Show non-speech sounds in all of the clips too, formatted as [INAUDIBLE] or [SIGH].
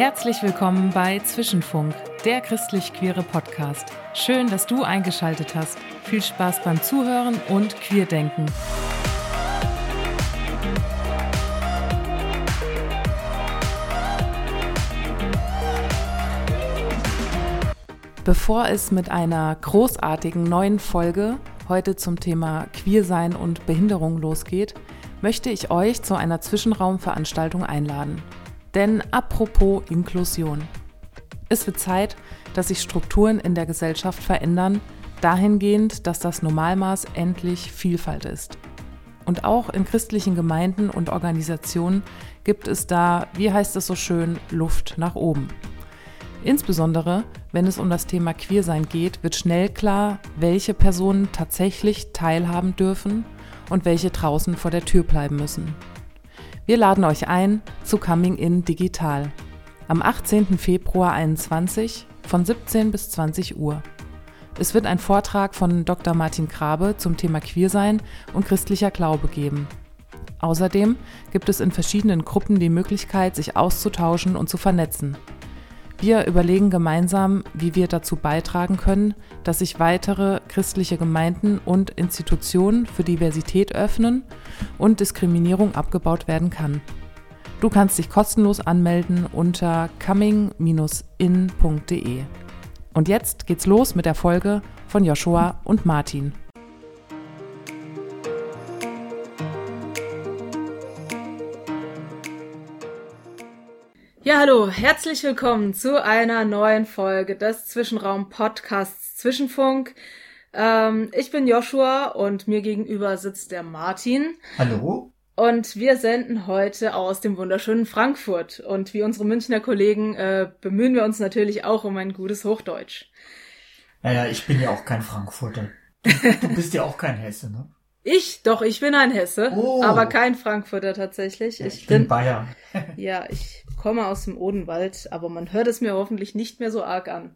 Herzlich willkommen bei Zwischenfunk, der christlich-queere Podcast. Schön, dass du eingeschaltet hast. Viel Spaß beim Zuhören und Queerdenken. Bevor es mit einer großartigen neuen Folge heute zum Thema Queersein und Behinderung losgeht, möchte ich euch zu einer Zwischenraumveranstaltung einladen. Denn apropos Inklusion. Es wird Zeit, dass sich Strukturen in der Gesellschaft verändern, dahingehend, dass das Normalmaß endlich Vielfalt ist. Und auch in christlichen Gemeinden und Organisationen gibt es da, wie heißt es so schön, Luft nach oben. Insbesondere, wenn es um das Thema Queersein geht, wird schnell klar, welche Personen tatsächlich teilhaben dürfen und welche draußen vor der Tür bleiben müssen. Wir laden euch ein zu Coming In Digital am 18. Februar 21 von 17 bis 20 Uhr. Es wird ein Vortrag von Dr. Martin Grabe zum Thema Queersein und christlicher Glaube geben. Außerdem gibt es in verschiedenen Gruppen die Möglichkeit, sich auszutauschen und zu vernetzen. Wir überlegen gemeinsam, wie wir dazu beitragen können, dass sich weitere christliche Gemeinden und Institutionen für Diversität öffnen und Diskriminierung abgebaut werden kann. Du kannst dich kostenlos anmelden unter coming-in.de. Und jetzt geht's los mit der Folge von Joshua und Martin. Ja, hallo, herzlich willkommen zu einer neuen Folge des Zwischenraum-Podcasts Zwischenfunk. Ähm, ich bin Joshua und mir gegenüber sitzt der Martin. Hallo. Und wir senden heute aus dem wunderschönen Frankfurt. Und wie unsere Münchner Kollegen äh, bemühen wir uns natürlich auch um ein gutes Hochdeutsch. Naja, ich bin ja auch kein Frankfurter. Du, du bist ja auch kein Hesse, ne? [LAUGHS] Ich, doch, ich bin ein Hesse, oh. aber kein Frankfurter tatsächlich. Ja, ich, ich, bin, bin Bayer. ja, ich komme aus dem Odenwald, aber man hört es mir hoffentlich nicht mehr so arg an.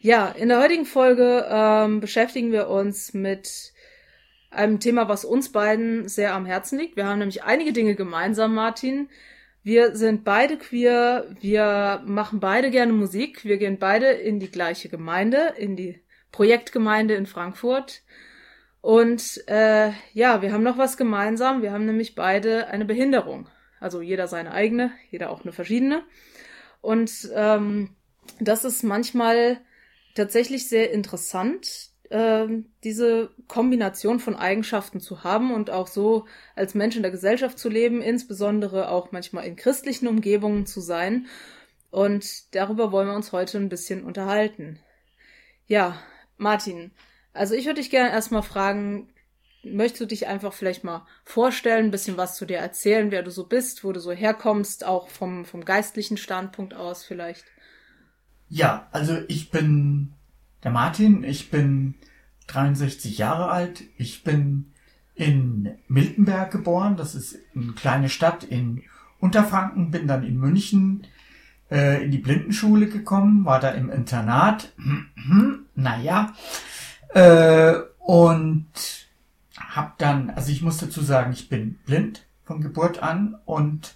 Ja, in der heutigen Folge ähm, beschäftigen wir uns mit einem Thema, was uns beiden sehr am Herzen liegt. Wir haben nämlich einige Dinge gemeinsam, Martin. Wir sind beide queer, wir machen beide gerne Musik, wir gehen beide in die gleiche Gemeinde, in die Projektgemeinde in Frankfurt. Und äh, ja, wir haben noch was gemeinsam. Wir haben nämlich beide eine Behinderung. Also jeder seine eigene, jeder auch eine verschiedene. Und ähm, das ist manchmal tatsächlich sehr interessant, äh, diese Kombination von Eigenschaften zu haben und auch so als Mensch in der Gesellschaft zu leben, insbesondere auch manchmal in christlichen Umgebungen zu sein. Und darüber wollen wir uns heute ein bisschen unterhalten. Ja, Martin, also ich würde dich gerne erstmal fragen, möchtest du dich einfach vielleicht mal vorstellen, ein bisschen was zu dir erzählen, wer du so bist, wo du so herkommst, auch vom, vom geistlichen Standpunkt aus vielleicht? Ja, also ich bin der Martin, ich bin 63 Jahre alt, ich bin in Miltenberg geboren, das ist eine kleine Stadt in Unterfranken, bin dann in München äh, in die Blindenschule gekommen, war da im Internat, [CLEARS THROAT] naja, äh, und habe dann, also ich muss dazu sagen, ich bin blind von Geburt an und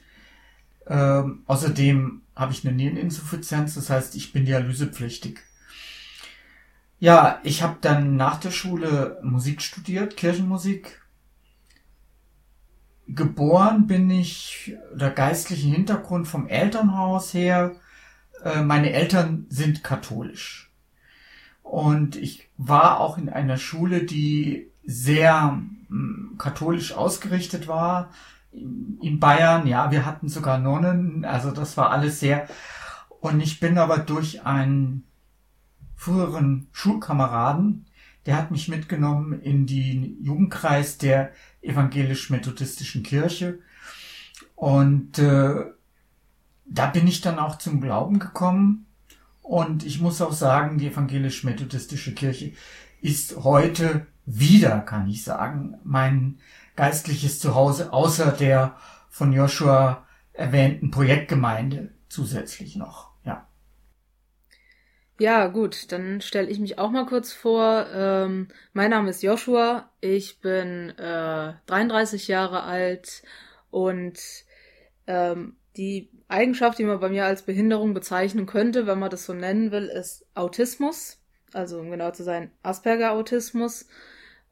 ähm, außerdem habe ich eine Niereninsuffizienz, das heißt, ich bin dialysepflichtig. Ja, ich habe dann nach der Schule Musik studiert, Kirchenmusik. Geboren bin ich, der geistlichen Hintergrund vom Elternhaus her. Äh, meine Eltern sind katholisch. Und ich war auch in einer Schule, die sehr hm, katholisch ausgerichtet war. In Bayern, ja, wir hatten sogar Nonnen, also das war alles sehr. Und ich bin aber durch einen früheren Schulkameraden, der hat mich mitgenommen in den Jugendkreis der evangelisch-methodistischen Kirche. Und äh, da bin ich dann auch zum Glauben gekommen und ich muss auch sagen, die evangelisch-methodistische Kirche ist heute wieder, kann ich sagen, mein geistliches Zuhause, außer der von Joshua erwähnten Projektgemeinde zusätzlich noch. Ja. Ja, gut, dann stelle ich mich auch mal kurz vor. Ähm, mein Name ist Joshua, ich bin äh, 33 Jahre alt und ähm, die Eigenschaft, die man bei mir als Behinderung bezeichnen könnte, wenn man das so nennen will, ist Autismus. Also um genau zu sein, Asperger-Autismus.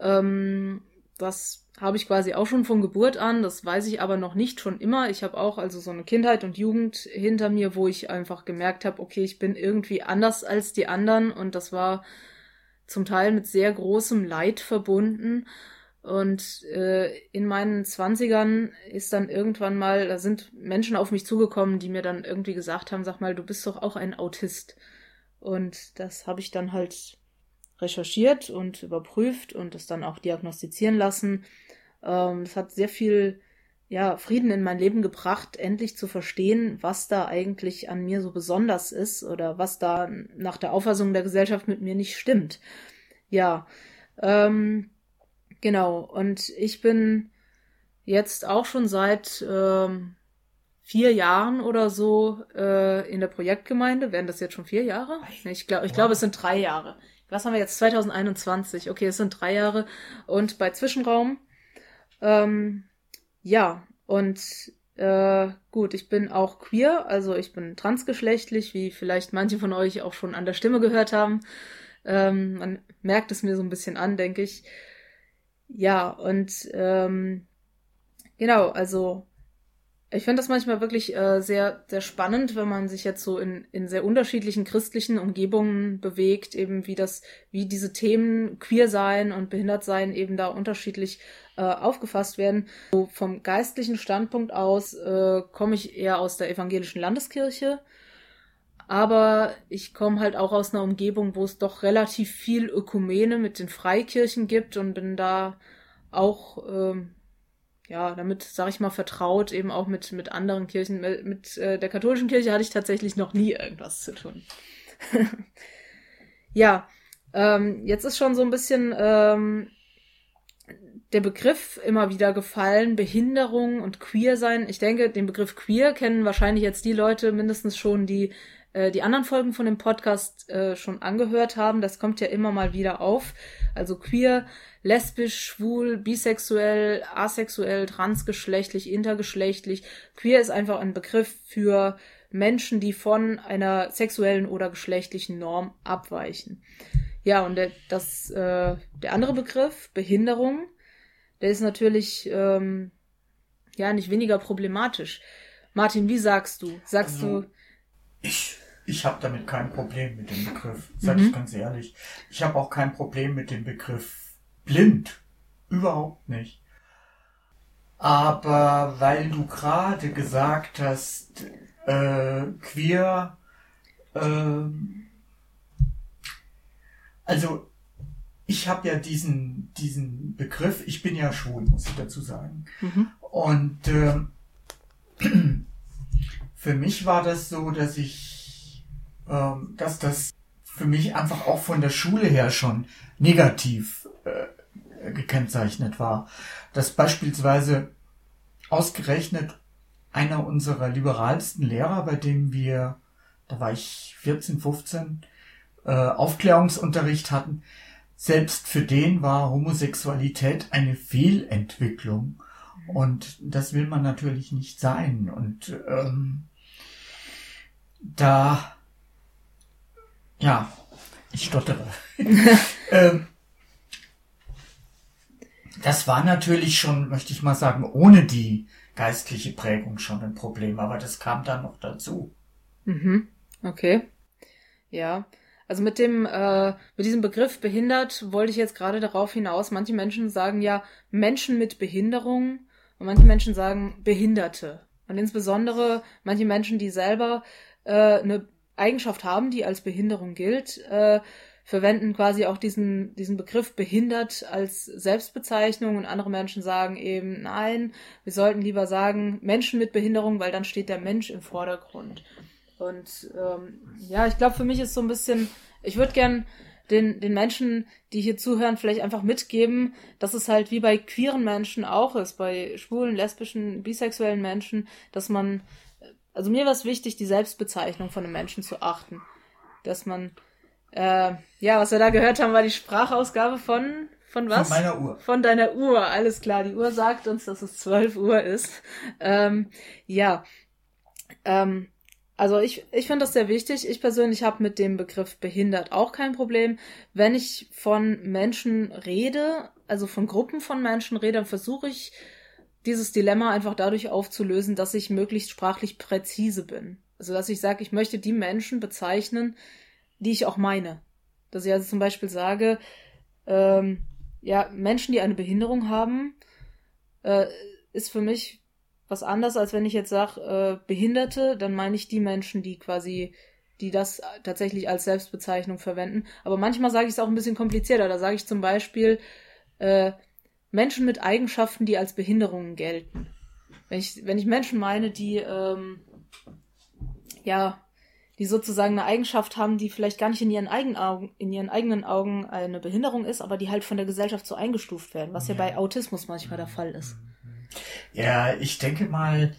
Ähm, das habe ich quasi auch schon von Geburt an. Das weiß ich aber noch nicht schon immer. Ich habe auch also so eine Kindheit und Jugend hinter mir, wo ich einfach gemerkt habe, okay, ich bin irgendwie anders als die anderen und das war zum Teil mit sehr großem Leid verbunden. Und äh, in meinen Zwanzigern ist dann irgendwann mal, da sind Menschen auf mich zugekommen, die mir dann irgendwie gesagt haben, sag mal, du bist doch auch ein Autist. Und das habe ich dann halt recherchiert und überprüft und es dann auch diagnostizieren lassen. Ähm, das hat sehr viel ja, Frieden in mein Leben gebracht, endlich zu verstehen, was da eigentlich an mir so besonders ist oder was da nach der Auffassung der Gesellschaft mit mir nicht stimmt. Ja, ähm, genau. Und ich bin jetzt auch schon seit ähm, vier Jahren oder so äh, in der Projektgemeinde. Wären das jetzt schon vier Jahre? Ich glaube, ich glaube, es sind drei Jahre. Was haben wir jetzt? 2021. Okay, es sind drei Jahre. Und bei Zwischenraum ähm, ja, und äh, gut, ich bin auch queer, also ich bin transgeschlechtlich, wie vielleicht manche von euch auch schon an der Stimme gehört haben. Ähm, man merkt es mir so ein bisschen an, denke ich. Ja, und ähm, genau, also ich finde das manchmal wirklich äh, sehr, sehr spannend, wenn man sich jetzt so in, in sehr unterschiedlichen christlichen Umgebungen bewegt, eben wie das, wie diese Themen queer sein und behindert sein eben da unterschiedlich äh, aufgefasst werden. So vom geistlichen Standpunkt aus äh, komme ich eher aus der evangelischen Landeskirche, aber ich komme halt auch aus einer Umgebung, wo es doch relativ viel Ökumene mit den Freikirchen gibt und bin da auch ähm, ja, damit, sag ich mal, vertraut, eben auch mit, mit anderen Kirchen. Mit, äh, der katholischen Kirche hatte ich tatsächlich noch nie irgendwas zu tun. [LAUGHS] ja, ähm, jetzt ist schon so ein bisschen ähm, der Begriff immer wieder gefallen, Behinderung und Queer sein. Ich denke, den Begriff Queer kennen wahrscheinlich jetzt die Leute mindestens schon, die äh, die anderen Folgen von dem Podcast äh, schon angehört haben. Das kommt ja immer mal wieder auf. Also queer lesbisch, schwul, bisexuell, asexuell, transgeschlechtlich, intergeschlechtlich. Queer ist einfach ein Begriff für Menschen, die von einer sexuellen oder geschlechtlichen Norm abweichen. Ja, und der, das, äh, der andere Begriff, Behinderung, der ist natürlich ähm, ja nicht weniger problematisch. Martin, wie sagst du? Sagst also, du. Ich, ich habe damit kein Problem mit dem Begriff, sag mhm. ich ganz ehrlich. Ich habe auch kein Problem mit dem Begriff blind. Überhaupt nicht. Aber weil du gerade gesagt hast, äh, queer, äh, also ich habe ja diesen, diesen Begriff, ich bin ja schwul, muss ich dazu sagen. Mhm. Und äh, [CLEARS THROAT] für mich war das so, dass ich, äh, dass das für mich einfach auch von der Schule her schon negativ äh, gekennzeichnet war. Dass beispielsweise ausgerechnet einer unserer liberalsten Lehrer, bei dem wir, da war ich 14, 15, äh, Aufklärungsunterricht hatten, selbst für den war Homosexualität eine Fehlentwicklung. Und das will man natürlich nicht sein. Und ähm, da, ja, ich stottere. [LAUGHS] ähm, das war natürlich schon, möchte ich mal sagen, ohne die geistliche Prägung schon ein Problem, aber das kam dann noch dazu. Mhm. Okay. Ja. Also mit dem, äh, mit diesem Begriff behindert wollte ich jetzt gerade darauf hinaus. Manche Menschen sagen ja Menschen mit Behinderung und manche Menschen sagen Behinderte. Und insbesondere manche Menschen, die selber äh, eine Eigenschaft haben, die als Behinderung gilt, äh, verwenden quasi auch diesen, diesen Begriff behindert als Selbstbezeichnung und andere Menschen sagen eben, nein, wir sollten lieber sagen Menschen mit Behinderung, weil dann steht der Mensch im Vordergrund. Und ähm, ja, ich glaube, für mich ist so ein bisschen, ich würde gern den, den Menschen, die hier zuhören, vielleicht einfach mitgeben, dass es halt wie bei queeren Menschen auch ist, bei schwulen, lesbischen, bisexuellen Menschen, dass man, also mir war es wichtig, die Selbstbezeichnung von einem Menschen zu achten. Dass man Äh, ja, was wir da gehört haben, war die Sprachausgabe von von was? Von meiner Uhr. Von deiner Uhr, alles klar. Die Uhr sagt uns, dass es 12 Uhr ist. Ähm, ja. Ähm, also ich, ich finde das sehr wichtig. Ich persönlich habe mit dem Begriff behindert auch kein Problem. Wenn ich von Menschen rede, also von Gruppen von Menschen rede, dann versuche ich dieses Dilemma einfach dadurch aufzulösen, dass ich möglichst sprachlich präzise bin. Also dass ich sage, ich möchte die Menschen bezeichnen, die ich auch meine. Dass ich also zum Beispiel sage, ähm, ja, Menschen, die eine Behinderung haben, äh, ist für mich was anderes, als wenn ich jetzt sage, äh, Behinderte, dann meine ich die Menschen, die quasi, die das tatsächlich als Selbstbezeichnung verwenden. Aber manchmal sage ich es auch ein bisschen komplizierter. Da sage ich zum Beispiel äh, Menschen mit Eigenschaften, die als Behinderungen gelten. Wenn ich, wenn ich Menschen meine, die ähm, ja die sozusagen eine Eigenschaft haben, die vielleicht gar nicht in ihren, eigenen Augen, in ihren eigenen Augen eine Behinderung ist, aber die halt von der Gesellschaft so eingestuft werden, was ja, ja bei Autismus manchmal der Fall ist. Ja, ich denke mal,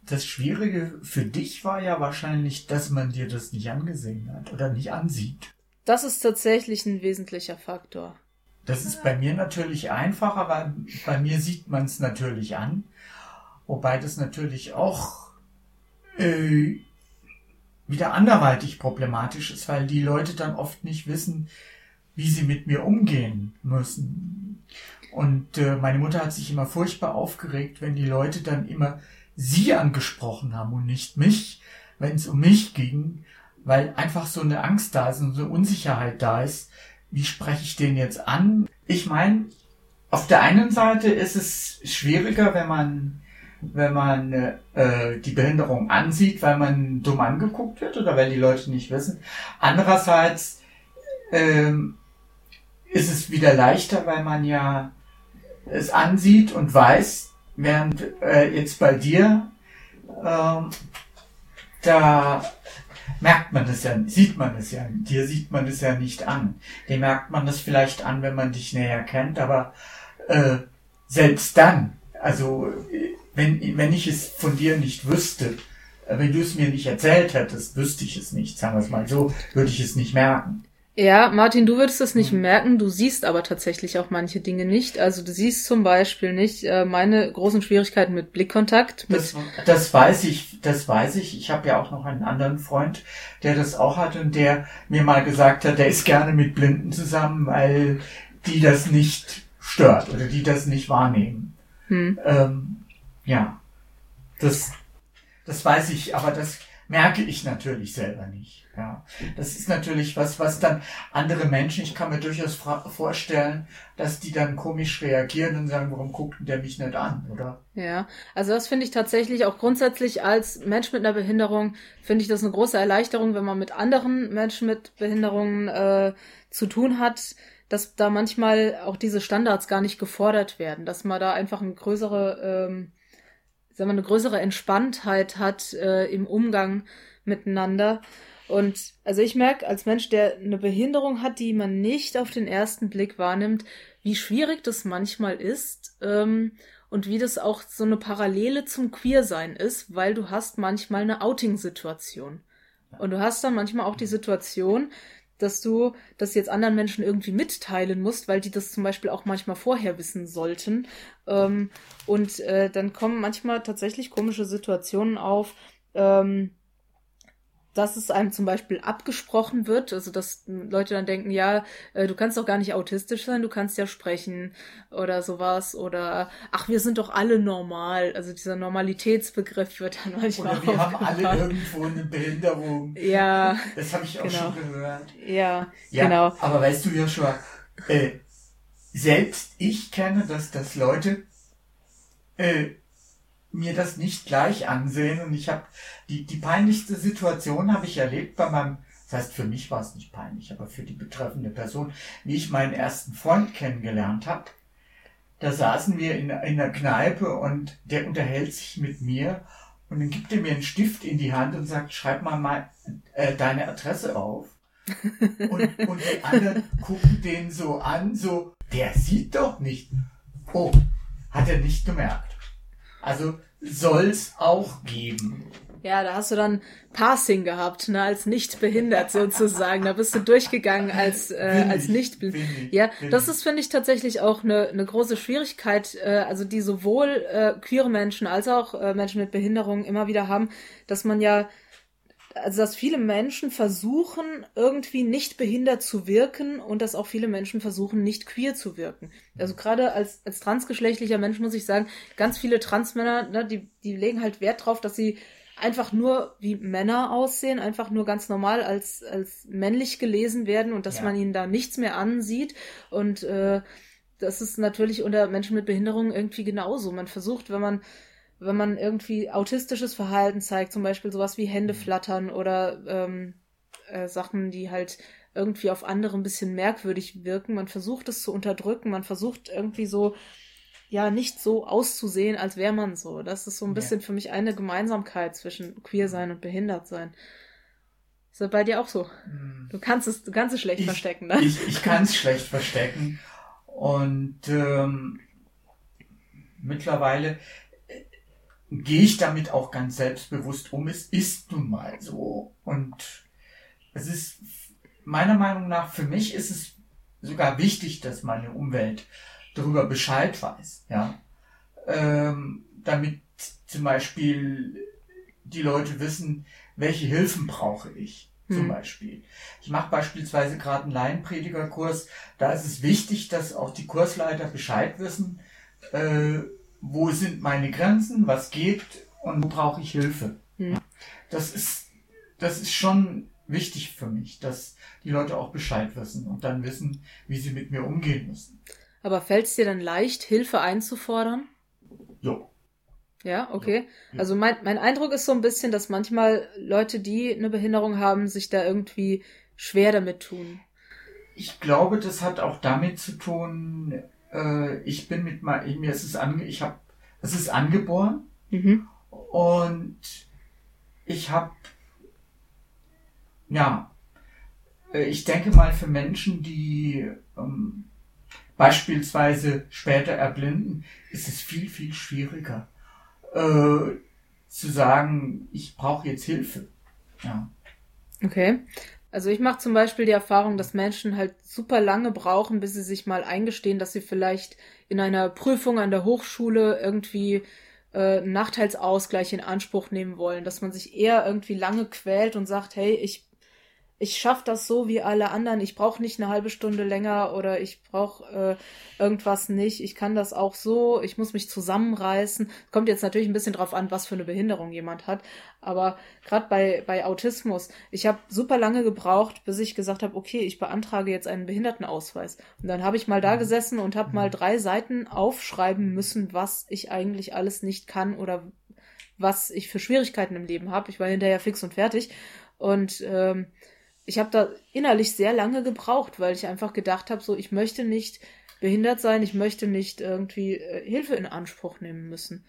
das Schwierige für dich war ja wahrscheinlich, dass man dir das nicht angesehen hat oder nicht ansieht. Das ist tatsächlich ein wesentlicher Faktor. Das ist bei mir natürlich einfacher, weil bei mir sieht man es natürlich an. Wobei das natürlich auch äh, wieder anderweitig problematisch ist, weil die Leute dann oft nicht wissen, wie sie mit mir umgehen müssen. Und äh, meine Mutter hat sich immer furchtbar aufgeregt, wenn die Leute dann immer sie angesprochen haben und nicht mich, wenn es um mich ging, weil einfach so eine Angst da ist und so eine Unsicherheit da ist. Wie spreche ich den jetzt an? Ich meine, auf der einen Seite ist es schwieriger, wenn man wenn man äh, die Behinderung ansieht, weil man dumm angeguckt wird oder weil die Leute nicht wissen. Andererseits ähm, ist es wieder leichter, weil man ja es ansieht und weiß, während äh, jetzt bei dir ähm, da merkt man es ja, sieht man es ja, dir sieht man es ja nicht an. Dir merkt man das vielleicht an, wenn man dich näher kennt, aber äh, selbst dann, also wenn, wenn ich es von dir nicht wüsste, äh, wenn du es mir nicht erzählt hättest, wüsste ich es nicht, sagen wir es mal so, würde ich es nicht merken. Ja, Martin, du würdest es nicht mhm. merken, du siehst aber tatsächlich auch manche Dinge nicht. Also du siehst zum Beispiel nicht äh, meine großen Schwierigkeiten mit Blickkontakt. Mit das, das weiß ich, das weiß ich. Ich habe ja auch noch einen anderen Freund, der das auch hat und der mir mal gesagt hat, der ist gerne mit Blinden zusammen, weil die das nicht stört oder die das nicht wahrnehmen. Hm. Ähm, ja, das, das weiß ich, aber das merke ich natürlich selber nicht. Ja, das ist natürlich was, was dann andere Menschen, ich kann mir durchaus vorstellen, dass die dann komisch reagieren und sagen, warum guckt der mich nicht an, oder? Ja, also das finde ich tatsächlich auch grundsätzlich als Mensch mit einer Behinderung, finde ich das eine große Erleichterung, wenn man mit anderen Menschen mit Behinderungen äh, zu tun hat, dass da manchmal auch diese Standards gar nicht gefordert werden, dass man da einfach eine größere ähm, sagen wir, eine größere Entspanntheit hat äh, im Umgang miteinander. Und also ich merke als Mensch, der eine Behinderung hat, die man nicht auf den ersten Blick wahrnimmt, wie schwierig das manchmal ist ähm, und wie das auch so eine Parallele zum Queersein ist, weil du hast manchmal eine Outing-Situation. Und du hast dann manchmal auch die Situation, dass du das jetzt anderen Menschen irgendwie mitteilen musst, weil die das zum Beispiel auch manchmal vorher wissen sollten. Ähm, und äh, dann kommen manchmal tatsächlich komische Situationen auf, ähm, dass es einem zum Beispiel abgesprochen wird, also dass Leute dann denken, ja, äh, du kannst doch gar nicht autistisch sein, du kannst ja sprechen oder sowas oder ach, wir sind doch alle normal. Also dieser Normalitätsbegriff wird dann manchmal. Oder wir haben alle irgendwo eine Behinderung. Ja. Das habe ich auch genau. schon gehört. Ja, ja, genau. Aber weißt du, Joshua, äh, selbst ich kenne, dass das Leute äh, mir das nicht gleich ansehen und ich habe die, die peinlichste Situation habe ich erlebt bei meinem, das heißt für mich war es nicht peinlich, aber für die betreffende Person, wie ich meinen ersten Freund kennengelernt habe. Da saßen wir in, in der Kneipe und der unterhält sich mit mir und dann gibt er mir einen Stift in die Hand und sagt, schreib mal, mal äh, deine Adresse auf. [LAUGHS] und, und die anderen gucken den so an, so, der sieht doch nicht. Oh, hat er nicht gemerkt. Also soll's auch geben. Ja, da hast du dann Passing gehabt, ne, als nicht behindert sozusagen. Da bist du durchgegangen als äh, als nicht behindert. Ja, das ist finde ich tatsächlich auch eine eine große Schwierigkeit, äh, also die sowohl äh, queere Menschen als auch äh, Menschen mit Behinderung immer wieder haben, dass man ja also dass viele Menschen versuchen, irgendwie nicht behindert zu wirken und dass auch viele Menschen versuchen, nicht queer zu wirken. Also gerade als, als transgeschlechtlicher Mensch muss ich sagen, ganz viele Transmänner, ne, die, die legen halt Wert drauf, dass sie einfach nur wie Männer aussehen, einfach nur ganz normal als, als männlich gelesen werden und dass ja. man ihnen da nichts mehr ansieht. Und äh, das ist natürlich unter Menschen mit Behinderungen irgendwie genauso. Man versucht, wenn man wenn man irgendwie autistisches Verhalten zeigt, zum Beispiel sowas wie Hände mhm. flattern oder ähm, äh, Sachen, die halt irgendwie auf andere ein bisschen merkwürdig wirken. Man versucht es zu unterdrücken, man versucht irgendwie so, ja, nicht so auszusehen, als wäre man so. Das ist so ein bisschen ja. für mich eine Gemeinsamkeit zwischen queer sein und behindert sein. Ist das bei dir auch so? Mhm. Du kannst es, du kannst es schlecht ich, verstecken, ne? Ich, ich kann es schlecht verstecken. Und ähm, mittlerweile gehe ich damit auch ganz selbstbewusst um. Es ist nun mal so. Und es ist meiner Meinung nach, für mich ist es sogar wichtig, dass meine Umwelt darüber Bescheid weiß. Ja? Ähm, damit zum Beispiel die Leute wissen, welche Hilfen brauche ich. Zum hm. Beispiel. Ich mache beispielsweise gerade einen Laienpredigerkurs. Da ist es wichtig, dass auch die Kursleiter Bescheid wissen, äh, wo sind meine Grenzen, was geht und wo brauche ich Hilfe. Hm. Das ist, das ist schon wichtig für mich, dass die Leute auch Bescheid wissen und dann wissen, wie sie mit mir umgehen müssen. Aber fällt es dir dann leicht, Hilfe einzufordern? Jo. Ja, okay. Ja. Also mein, mein Eindruck ist so ein bisschen, dass manchmal Leute, die eine Behinderung haben, sich da irgendwie schwer damit tun. Ich glaube, das hat auch damit zu tun, äh, ich bin mit mal, mir ist es ange, ich habe, es ist angeboren mhm. und ich habe, ja, äh, ich denke mal für Menschen, die ähm, beispielsweise später erblinden, ist es viel, viel schwieriger äh, zu sagen, ich brauche jetzt Hilfe. Ja. Okay. Also ich mache zum Beispiel die Erfahrung, dass Menschen halt super lange brauchen, bis sie sich mal eingestehen, dass sie vielleicht in einer Prüfung an der Hochschule irgendwie äh, einen Nachteilsausgleich in Anspruch nehmen wollen, dass man sich eher irgendwie lange quält und sagt, hey, ich ich schaffe das so wie alle anderen. Ich brauche nicht eine halbe Stunde länger oder ich brauche äh, irgendwas nicht. Ich kann das auch so. Ich muss mich zusammenreißen. Kommt jetzt natürlich ein bisschen drauf an, was für eine Behinderung jemand hat. Aber gerade bei, bei Autismus, ich habe super lange gebraucht, bis ich gesagt habe, okay, ich beantrage jetzt einen Behindertenausweis. Und dann habe ich mal da mhm. gesessen und habe mal mhm. drei Seiten aufschreiben müssen, was ich eigentlich alles nicht kann oder was ich für Schwierigkeiten im Leben habe. Ich war hinterher fix und fertig. Und ähm, ich habe da innerlich sehr lange gebraucht, weil ich einfach gedacht habe, so ich möchte nicht behindert sein, ich möchte nicht irgendwie äh, Hilfe in Anspruch nehmen müssen.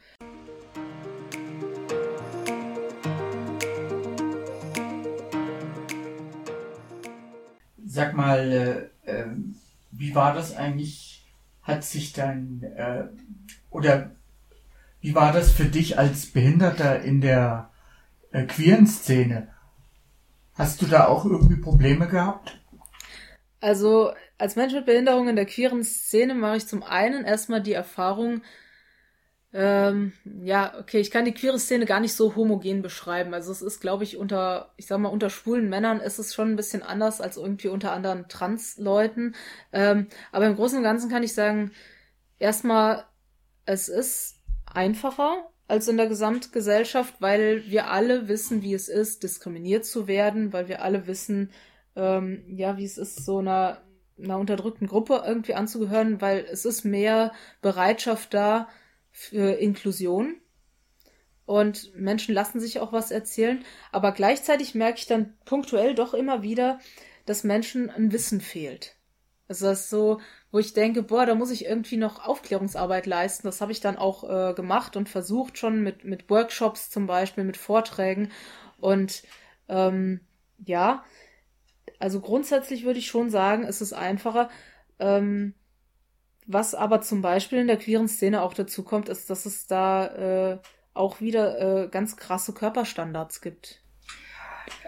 Sag mal, äh, äh, wie war das eigentlich? Hat sich dann äh, oder wie war das für dich als Behinderter in der äh, queeren Szene? Hast du da auch irgendwie Probleme gehabt? Also als Mensch mit Behinderung in der queeren Szene mache ich zum einen erstmal die Erfahrung, ähm, ja, okay, ich kann die queere Szene gar nicht so homogen beschreiben. Also es ist, glaube ich, unter, ich sag mal, unter schwulen Männern ist es schon ein bisschen anders als irgendwie unter anderen Trans-Leuten. Ähm, aber im Großen und Ganzen kann ich sagen, erstmal, es ist einfacher, als in der Gesamtgesellschaft, weil wir alle wissen, wie es ist, diskriminiert zu werden, weil wir alle wissen, ähm, ja, wie es ist, so einer, einer unterdrückten Gruppe irgendwie anzugehören, weil es ist mehr Bereitschaft da für Inklusion. Und Menschen lassen sich auch was erzählen. Aber gleichzeitig merke ich dann punktuell doch immer wieder, dass Menschen ein Wissen fehlt. Also das ist so, wo ich denke, boah, da muss ich irgendwie noch Aufklärungsarbeit leisten. Das habe ich dann auch äh, gemacht und versucht schon mit, mit Workshops zum Beispiel, mit Vorträgen. Und ähm, ja, also grundsätzlich würde ich schon sagen, ist es einfacher. Ähm, was aber zum Beispiel in der queeren Szene auch dazu kommt, ist, dass es da äh, auch wieder äh, ganz krasse Körperstandards gibt.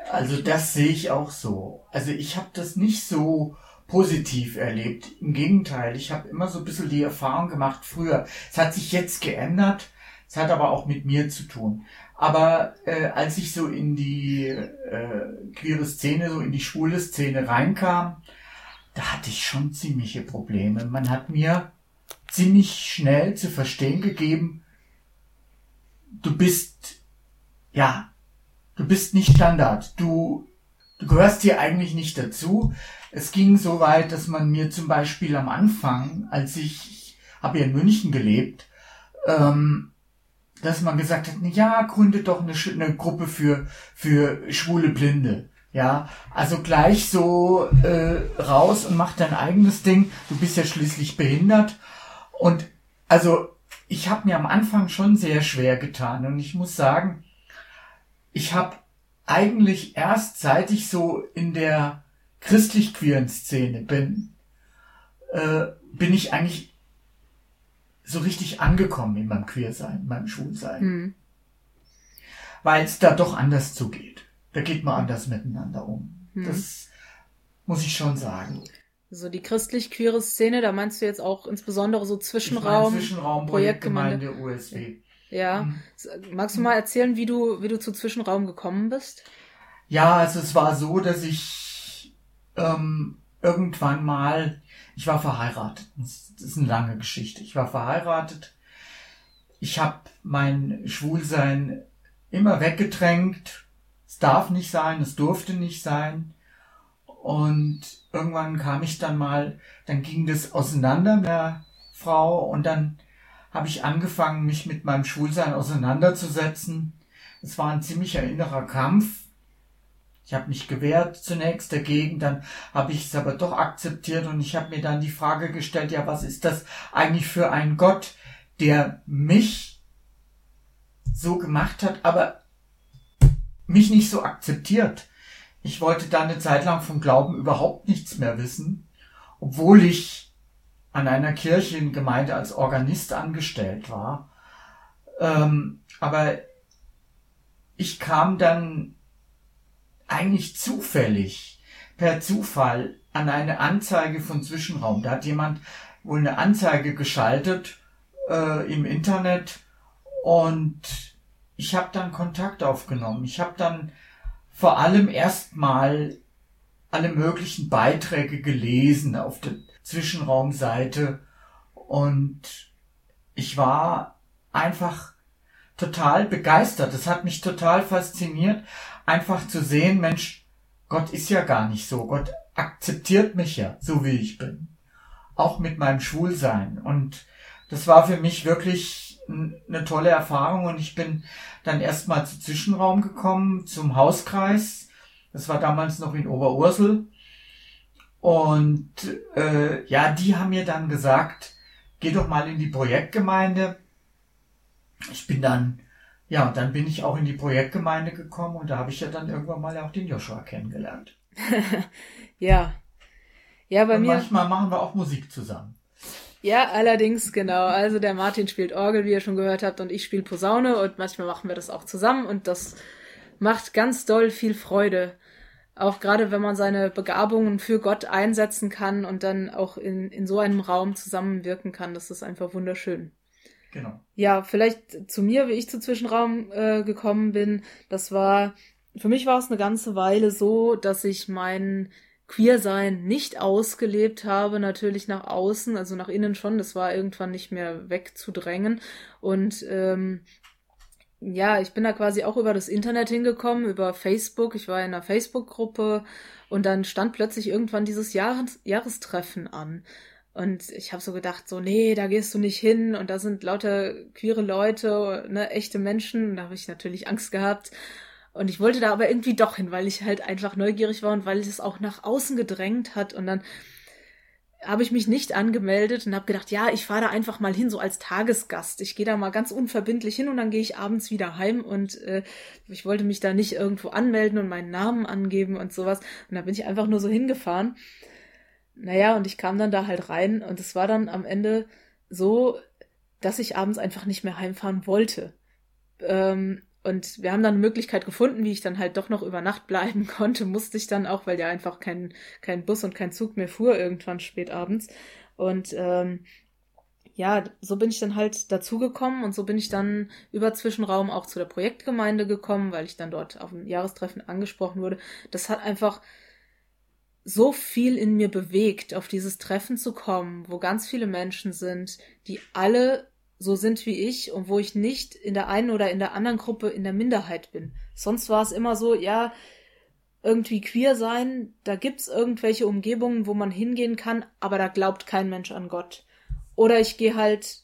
Also das sehe ich auch so. Also ich habe das nicht so positiv erlebt. Im Gegenteil, ich habe immer so ein bisschen die Erfahrung gemacht früher. Es hat sich jetzt geändert. Es hat aber auch mit mir zu tun. Aber äh, als ich so in die äh, queere Szene, so in die schwule Szene reinkam, da hatte ich schon ziemliche Probleme. Man hat mir ziemlich schnell zu verstehen gegeben, du bist, ja, du bist nicht Standard. Du, du gehörst hier eigentlich nicht dazu. Es ging so weit, dass man mir zum Beispiel am Anfang, als ich, ich habe ja in München gelebt, ähm, dass man gesagt hat, ja, gründe doch eine, eine Gruppe für, für schwule Blinde. Ja, also gleich so äh, raus und mach dein eigenes Ding. Du bist ja schließlich behindert. Und also ich habe mir am Anfang schon sehr schwer getan. Und ich muss sagen, ich habe eigentlich erst seit ich so in der christlich-queeren Szene bin, äh, bin ich eigentlich so richtig angekommen in meinem Queersein, in meinem Schwulsein. Mhm. Weil es da doch anders zugeht. Da geht man anders miteinander um. Mhm. Das muss ich schon sagen. So die christlich-queere Szene, da meinst du jetzt auch insbesondere so Zwischenraum, Zwischenraum Projektgemeinde USW. Ja. Mhm. Magst du mal erzählen, wie du, wie du zu Zwischenraum gekommen bist? Ja, also es war so, dass ich ähm, irgendwann mal, ich war verheiratet. Das ist eine lange Geschichte. Ich war verheiratet. Ich habe mein Schwulsein immer weggedrängt. Es darf nicht sein, es durfte nicht sein. Und irgendwann kam ich dann mal, dann ging das auseinander mit der Frau und dann habe ich angefangen, mich mit meinem Schwulsein auseinanderzusetzen. Es war ein ziemlicher innerer Kampf. Ich habe mich gewehrt zunächst dagegen, dann habe ich es aber doch akzeptiert und ich habe mir dann die Frage gestellt, ja, was ist das eigentlich für ein Gott, der mich so gemacht hat, aber mich nicht so akzeptiert. Ich wollte dann eine Zeit lang vom Glauben überhaupt nichts mehr wissen, obwohl ich an einer Kirchengemeinde als Organist angestellt war. Ähm, aber ich kam dann eigentlich zufällig, per Zufall, an eine Anzeige von Zwischenraum. Da hat jemand wohl eine Anzeige geschaltet äh, im Internet und ich habe dann Kontakt aufgenommen. Ich habe dann vor allem erstmal alle möglichen Beiträge gelesen auf der Zwischenraumseite und ich war einfach total begeistert. Es hat mich total fasziniert, einfach zu sehen, Mensch, Gott ist ja gar nicht so. Gott akzeptiert mich ja, so wie ich bin. Auch mit meinem Schwulsein. Und das war für mich wirklich eine tolle Erfahrung und ich bin dann erstmal zu Zwischenraum gekommen, zum Hauskreis. Das war damals noch in Oberursel. Und äh, ja, die haben mir dann gesagt, geh doch mal in die Projektgemeinde. Ich bin dann, ja, und dann bin ich auch in die Projektgemeinde gekommen und da habe ich ja dann irgendwann mal auch den Joshua kennengelernt. [LAUGHS] ja. Ja, bei und mir. Manchmal machen wir auch Musik zusammen. Ja, allerdings, genau. Also der Martin spielt Orgel, wie ihr schon gehört habt, und ich spiele Posaune und manchmal machen wir das auch zusammen und das macht ganz doll viel Freude. Auch gerade wenn man seine Begabungen für Gott einsetzen kann und dann auch in, in so einem Raum zusammenwirken kann, das ist einfach wunderschön. Genau. Ja, vielleicht zu mir, wie ich zu Zwischenraum äh, gekommen bin. Das war, für mich war es eine ganze Weile so, dass ich meinen Queersein nicht ausgelebt habe, natürlich nach außen, also nach innen schon, das war irgendwann nicht mehr wegzudrängen. Und ähm, ja, ich bin da quasi auch über das Internet hingekommen, über Facebook. Ich war in einer Facebook-Gruppe und dann stand plötzlich irgendwann dieses Jahres Jahrestreffen an. Und ich habe so gedacht, so, nee, da gehst du nicht hin und da sind lauter queere Leute, ne, echte Menschen. Da habe ich natürlich Angst gehabt. Und ich wollte da aber irgendwie doch hin, weil ich halt einfach neugierig war und weil es auch nach außen gedrängt hat. Und dann habe ich mich nicht angemeldet und habe gedacht, ja, ich fahre da einfach mal hin, so als Tagesgast. Ich gehe da mal ganz unverbindlich hin und dann gehe ich abends wieder heim und äh, ich wollte mich da nicht irgendwo anmelden und meinen Namen angeben und sowas. Und da bin ich einfach nur so hingefahren. Naja, und ich kam dann da halt rein und es war dann am Ende so, dass ich abends einfach nicht mehr heimfahren wollte Ähm, und wir haben dann eine Möglichkeit gefunden, wie ich dann halt doch noch über Nacht bleiben [LAUGHS] konnte. Musste ich dann auch, weil ja einfach kein, kein Bus und kein Zug mehr fuhr, irgendwann spät abends. Und ähm, ja, so bin ich dann halt dazugekommen und so bin ich dann über Zwischenraum auch zu der Projektgemeinde gekommen, weil ich dann dort auf dem Jahrestreffen angesprochen wurde. Das hat einfach so viel in mir bewegt, auf dieses Treffen zu kommen, wo ganz viele Menschen sind, die alle so sind wie ich und wo ich nicht in der einen oder in der anderen Gruppe in der Minderheit bin. Sonst war es immer so, ja, irgendwie queer sein, da gibt's irgendwelche Umgebungen, wo man hingehen kann, aber da glaubt kein Mensch an Gott. Oder ich gehe halt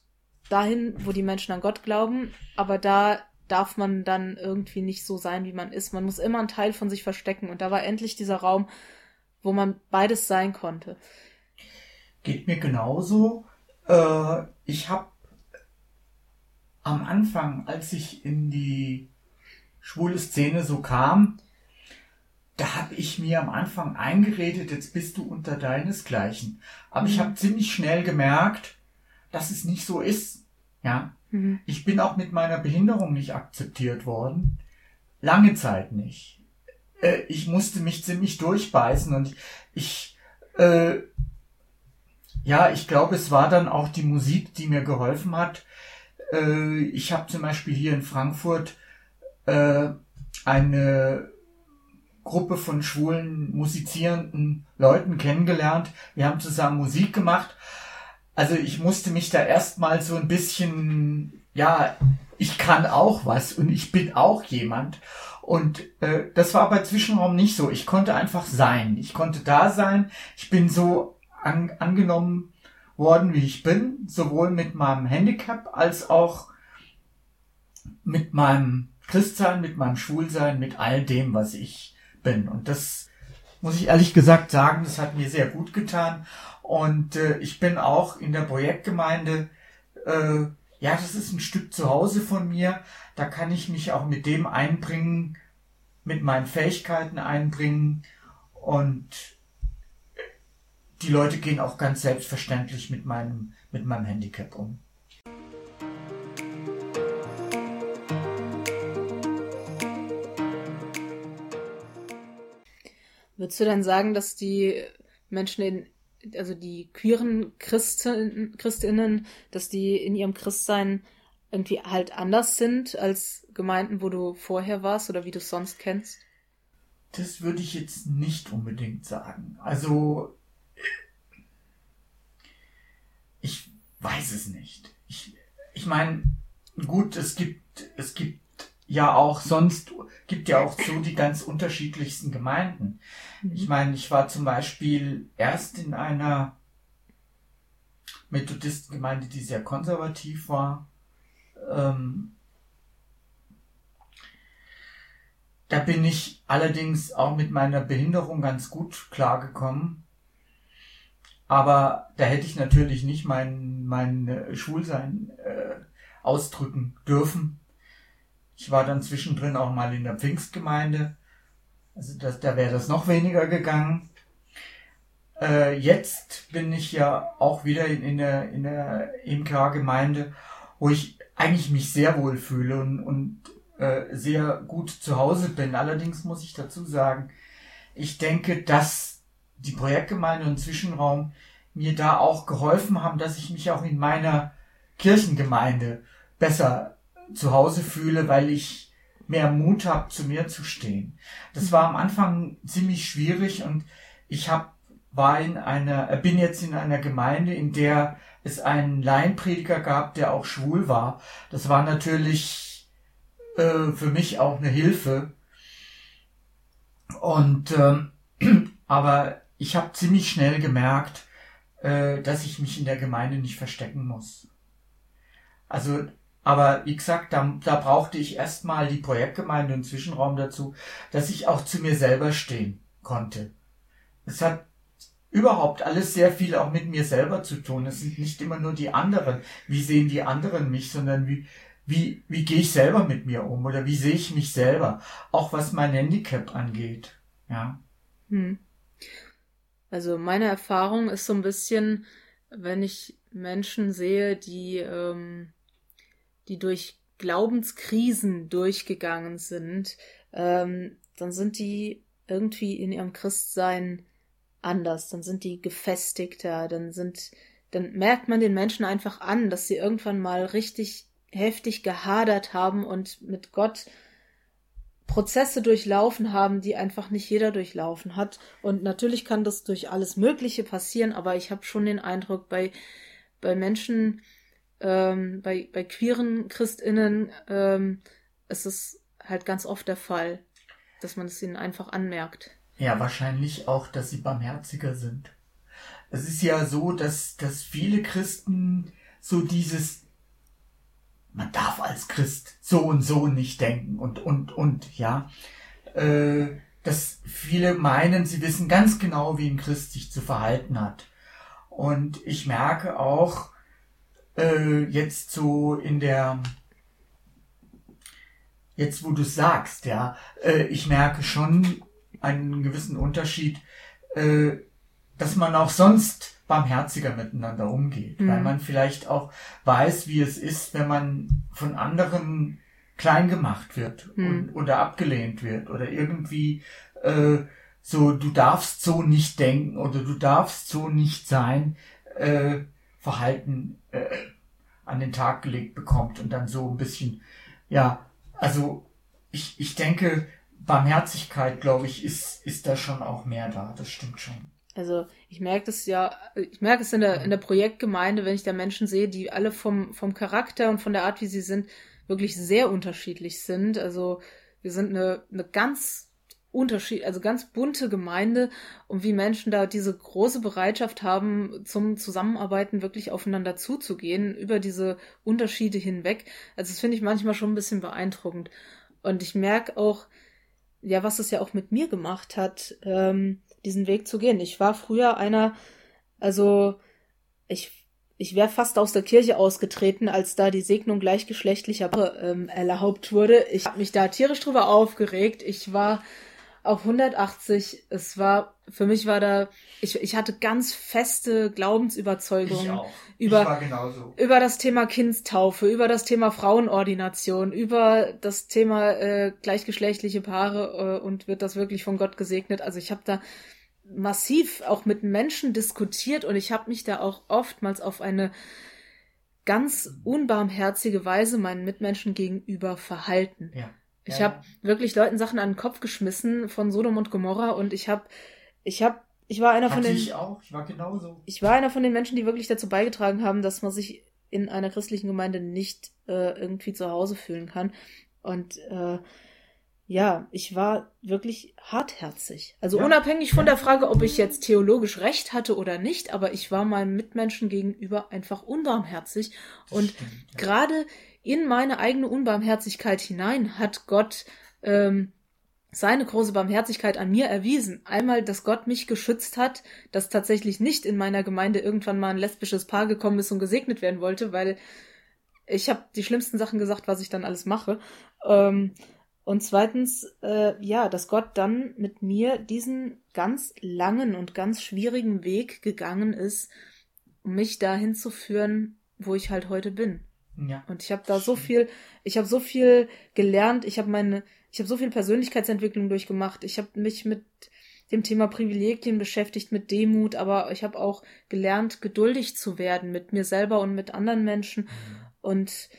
dahin, wo die Menschen an Gott glauben, aber da darf man dann irgendwie nicht so sein, wie man ist. Man muss immer einen Teil von sich verstecken. Und da war endlich dieser Raum, wo man beides sein konnte. Geht mir genauso. Äh, ich habe am Anfang, als ich in die schwule Szene so kam, da habe ich mir am Anfang eingeredet, jetzt bist du unter deinesgleichen. Aber mhm. ich habe ziemlich schnell gemerkt, dass es nicht so ist. Ja, mhm. ich bin auch mit meiner Behinderung nicht akzeptiert worden. Lange Zeit nicht. Äh, ich musste mich ziemlich durchbeißen und ich, äh, ja, ich glaube, es war dann auch die Musik, die mir geholfen hat, äh, ich habe zum Beispiel hier in Frankfurt äh, eine Gruppe von schwulen musizierenden Leuten kennengelernt. Wir haben zusammen Musik gemacht. Also ich musste mich da erstmal so ein bisschen, ja, ich kann auch was und ich bin auch jemand. Und äh, das war bei Zwischenraum nicht so. Ich konnte einfach sein. Ich konnte da sein. Ich bin so an, angenommen worden, wie ich bin, sowohl mit meinem Handicap als auch mit meinem Christsein, mit meinem Schwulsein, mit all dem, was ich bin. Und das muss ich ehrlich gesagt sagen, das hat mir sehr gut getan. Und äh, ich bin auch in der Projektgemeinde, äh, ja, das ist ein Stück zu Hause von mir. Da kann ich mich auch mit dem einbringen, mit meinen Fähigkeiten einbringen. Und die Leute gehen auch ganz selbstverständlich mit meinem, mit meinem Handicap um. Würdest du denn sagen, dass die Menschen in, also die queeren Christen, Christinnen, dass die in ihrem Christsein irgendwie halt anders sind als Gemeinden, wo du vorher warst oder wie du es sonst kennst? Das würde ich jetzt nicht unbedingt sagen. Also ich weiß es nicht. Ich, ich meine, gut, es gibt, es gibt ja auch sonst, gibt ja auch so die ganz unterschiedlichsten Gemeinden. Mhm. Ich meine, ich war zum Beispiel erst in einer Methodistengemeinde, die sehr konservativ war. Ähm, da bin ich allerdings auch mit meiner Behinderung ganz gut klargekommen. Aber da hätte ich natürlich nicht mein, mein äh, Schwulsein äh, ausdrücken dürfen. Ich war dann zwischendrin auch mal in der Pfingstgemeinde. Also das, da wäre das noch weniger gegangen. Äh, jetzt bin ich ja auch wieder in, in der, in der MK-Gemeinde, wo ich eigentlich mich sehr wohl fühle und, und äh, sehr gut zu Hause bin. Allerdings muss ich dazu sagen, ich denke, dass die Projektgemeinde und Zwischenraum mir da auch geholfen haben, dass ich mich auch in meiner Kirchengemeinde besser zu Hause fühle, weil ich mehr Mut habe, zu mir zu stehen. Das war am Anfang ziemlich schwierig und ich hab, war in einer, äh, bin jetzt in einer Gemeinde, in der es einen Laienprediger gab, der auch schwul war. Das war natürlich äh, für mich auch eine Hilfe. Und ähm, [CLEARS THROAT] aber ich habe ziemlich schnell gemerkt, äh, dass ich mich in der Gemeinde nicht verstecken muss. Also, aber wie gesagt, da, da brauchte ich erstmal die Projektgemeinde und Zwischenraum dazu, dass ich auch zu mir selber stehen konnte. Es hat überhaupt alles sehr viel auch mit mir selber zu tun. Es sind nicht immer nur die anderen. Wie sehen die anderen mich, sondern wie, wie, wie gehe ich selber mit mir um oder wie sehe ich mich selber? Auch was mein Handicap angeht. Ja. Hm. Also meine Erfahrung ist so ein bisschen, wenn ich Menschen sehe, die, ähm, die durch Glaubenskrisen durchgegangen sind, ähm, dann sind die irgendwie in ihrem Christsein anders, dann sind die gefestigter, dann sind, dann merkt man den Menschen einfach an, dass sie irgendwann mal richtig heftig gehadert haben und mit Gott Prozesse durchlaufen haben, die einfach nicht jeder durchlaufen hat. Und natürlich kann das durch alles Mögliche passieren, aber ich habe schon den Eindruck, bei, bei Menschen, ähm, bei, bei queeren ChristInnen, ähm, ist es halt ganz oft der Fall, dass man es ihnen einfach anmerkt. Ja, wahrscheinlich auch, dass sie barmherziger sind. Es ist ja so, dass, dass viele Christen so dieses, man darf als Christ so und so nicht denken und, und, und, ja, äh, dass viele meinen, sie wissen ganz genau, wie ein Christ sich zu verhalten hat. Und ich merke auch, äh, jetzt so in der, jetzt wo du sagst, ja, äh, ich merke schon, einen gewissen Unterschied, äh, dass man auch sonst barmherziger miteinander umgeht, mhm. weil man vielleicht auch weiß, wie es ist, wenn man von anderen klein gemacht wird mhm. und, oder abgelehnt wird oder irgendwie äh, so, du darfst so nicht denken oder du darfst so nicht sein, äh, Verhalten äh, an den Tag gelegt bekommt und dann so ein bisschen, ja, also ich, ich denke, Barmherzigkeit, glaube ich, ist, ist da schon auch mehr da. Das stimmt schon. Also ich merke das ja, ich merke es in der, in der Projektgemeinde, wenn ich da Menschen sehe, die alle vom, vom Charakter und von der Art, wie sie sind, wirklich sehr unterschiedlich sind. Also wir sind eine, eine ganz Unterschied, also ganz bunte Gemeinde und wie Menschen da diese große Bereitschaft haben, zum Zusammenarbeiten wirklich aufeinander zuzugehen, über diese Unterschiede hinweg. Also das finde ich manchmal schon ein bisschen beeindruckend. Und ich merke auch, ja, was es ja auch mit mir gemacht hat, ähm, diesen Weg zu gehen. Ich war früher einer, also ich, ich wäre fast aus der Kirche ausgetreten, als da die Segnung gleichgeschlechtlicher ähm, erlaubt wurde. Ich habe mich da tierisch drüber aufgeregt. Ich war auf 180. Es war, für mich war da, ich, ich hatte ganz feste Glaubensüberzeugungen über, über das Thema Kindstaufe, über das Thema Frauenordination, über das Thema äh, gleichgeschlechtliche Paare äh, und wird das wirklich von Gott gesegnet. Also ich habe da massiv auch mit Menschen diskutiert und ich habe mich da auch oftmals auf eine ganz unbarmherzige Weise meinen Mitmenschen gegenüber verhalten. Ja. Ich ja. habe wirklich Leuten Sachen an den Kopf geschmissen von Sodom und Gomorra und ich habe, ich habe, ich war einer Hatte von den. Ich auch, ich war genauso. Ich war einer von den Menschen, die wirklich dazu beigetragen haben, dass man sich in einer christlichen Gemeinde nicht äh, irgendwie zu Hause fühlen kann. Und äh, ja, ich war wirklich hartherzig. Also ja. unabhängig von der Frage, ob ich jetzt theologisch recht hatte oder nicht, aber ich war meinem Mitmenschen gegenüber einfach unbarmherzig. Und ja. gerade in meine eigene Unbarmherzigkeit hinein hat Gott ähm, seine große Barmherzigkeit an mir erwiesen. Einmal, dass Gott mich geschützt hat, dass tatsächlich nicht in meiner Gemeinde irgendwann mal ein lesbisches Paar gekommen ist und gesegnet werden wollte, weil ich habe die schlimmsten Sachen gesagt, was ich dann alles mache. Ähm, und zweitens, äh, ja, dass Gott dann mit mir diesen ganz langen und ganz schwierigen Weg gegangen ist, um mich dahin zu führen, wo ich halt heute bin. Ja. Und ich habe da so viel, ich habe so viel gelernt, ich habe meine, ich habe so viel Persönlichkeitsentwicklung durchgemacht, ich habe mich mit dem Thema Privilegien beschäftigt, mit Demut, aber ich habe auch gelernt, geduldig zu werden mit mir selber und mit anderen Menschen. Mhm. Und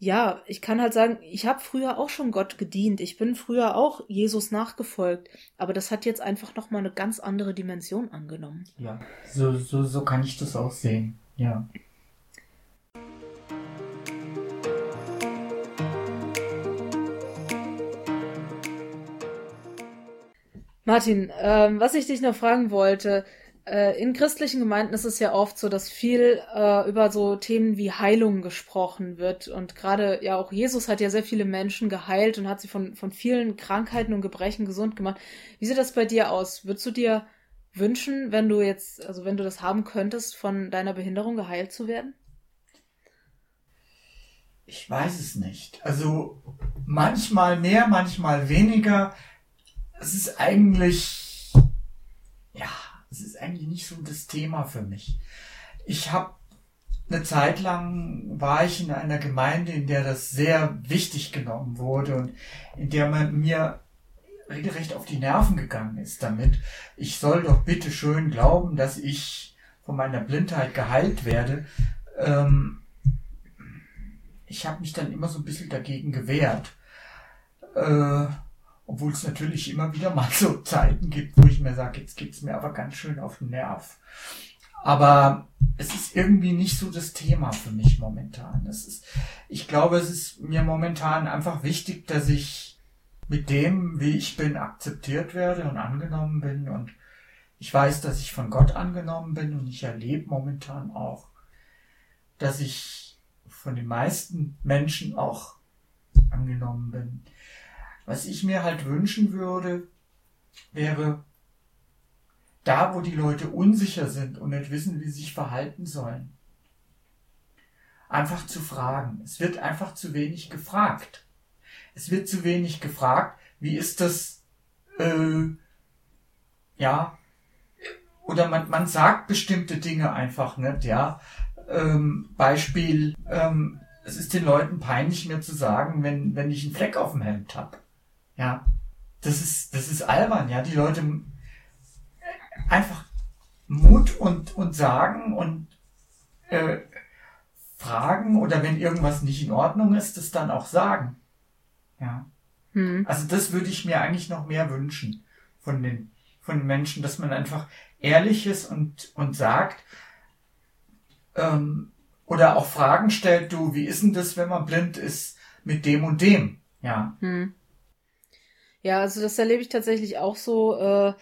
ja, ich kann halt sagen, ich habe früher auch schon Gott gedient, ich bin früher auch Jesus nachgefolgt, aber das hat jetzt einfach noch mal eine ganz andere Dimension angenommen. Ja, so so so kann ich das auch sehen. Ja. Martin, ähm, was ich dich noch fragen wollte, äh, in christlichen Gemeinden ist es ja oft so, dass viel äh, über so Themen wie Heilung gesprochen wird. Und gerade ja auch Jesus hat ja sehr viele Menschen geheilt und hat sie von, von vielen Krankheiten und Gebrechen gesund gemacht. Wie sieht das bei dir aus? Würdest du dir wünschen, wenn du jetzt, also wenn du das haben könntest, von deiner Behinderung geheilt zu werden? Ich weiß es nicht. Also manchmal mehr, manchmal weniger es ist eigentlich, ja, es ist eigentlich nicht so das Thema für mich. Ich habe eine Zeit lang war ich in einer Gemeinde, in der das sehr wichtig genommen wurde und in der man mir regelrecht auf die Nerven gegangen ist damit. Ich soll doch bitte schön glauben, dass ich von meiner Blindheit geheilt werde. Ähm, ich habe mich dann immer so ein bisschen dagegen gewehrt. Äh, obwohl es natürlich immer wieder mal so [LAUGHS] Zeiten gibt, wo ich mir sage, jetzt geht's mir aber ganz schön auf den Nerv. Aber es ist irgendwie nicht so das Thema für mich momentan. Es ist, ich glaube, es ist mir momentan einfach wichtig, dass ich mit dem, wie ich bin, akzeptiert werde und angenommen bin. Und ich weiß, dass ich von Gott angenommen bin und ich erlebe momentan auch, dass ich von den meisten Menschen auch angenommen bin. Was ich mir halt wünschen würde, wäre, da wo die Leute unsicher sind und nicht wissen, wie sie sich verhalten sollen, einfach zu fragen. Es wird einfach zu wenig gefragt. Es wird zu wenig gefragt, wie ist das, äh, ja, oder man, man sagt bestimmte Dinge einfach nicht, ja. Ähm, Beispiel, ähm, es ist den Leuten peinlich, mir zu sagen, wenn, wenn ich einen Fleck auf dem Hemd hab. Ja, das ist, das ist albern, ja. Die Leute einfach Mut und, und sagen und äh, fragen oder wenn irgendwas nicht in Ordnung ist, das dann auch sagen. Ja. Hm. Also das würde ich mir eigentlich noch mehr wünschen von den, von den Menschen, dass man einfach ehrlich ist und, und sagt, ähm, oder auch Fragen stellt, du, wie ist denn das, wenn man blind ist mit dem und dem? Ja. Hm. Ja, also das erlebe ich tatsächlich auch so. Äh,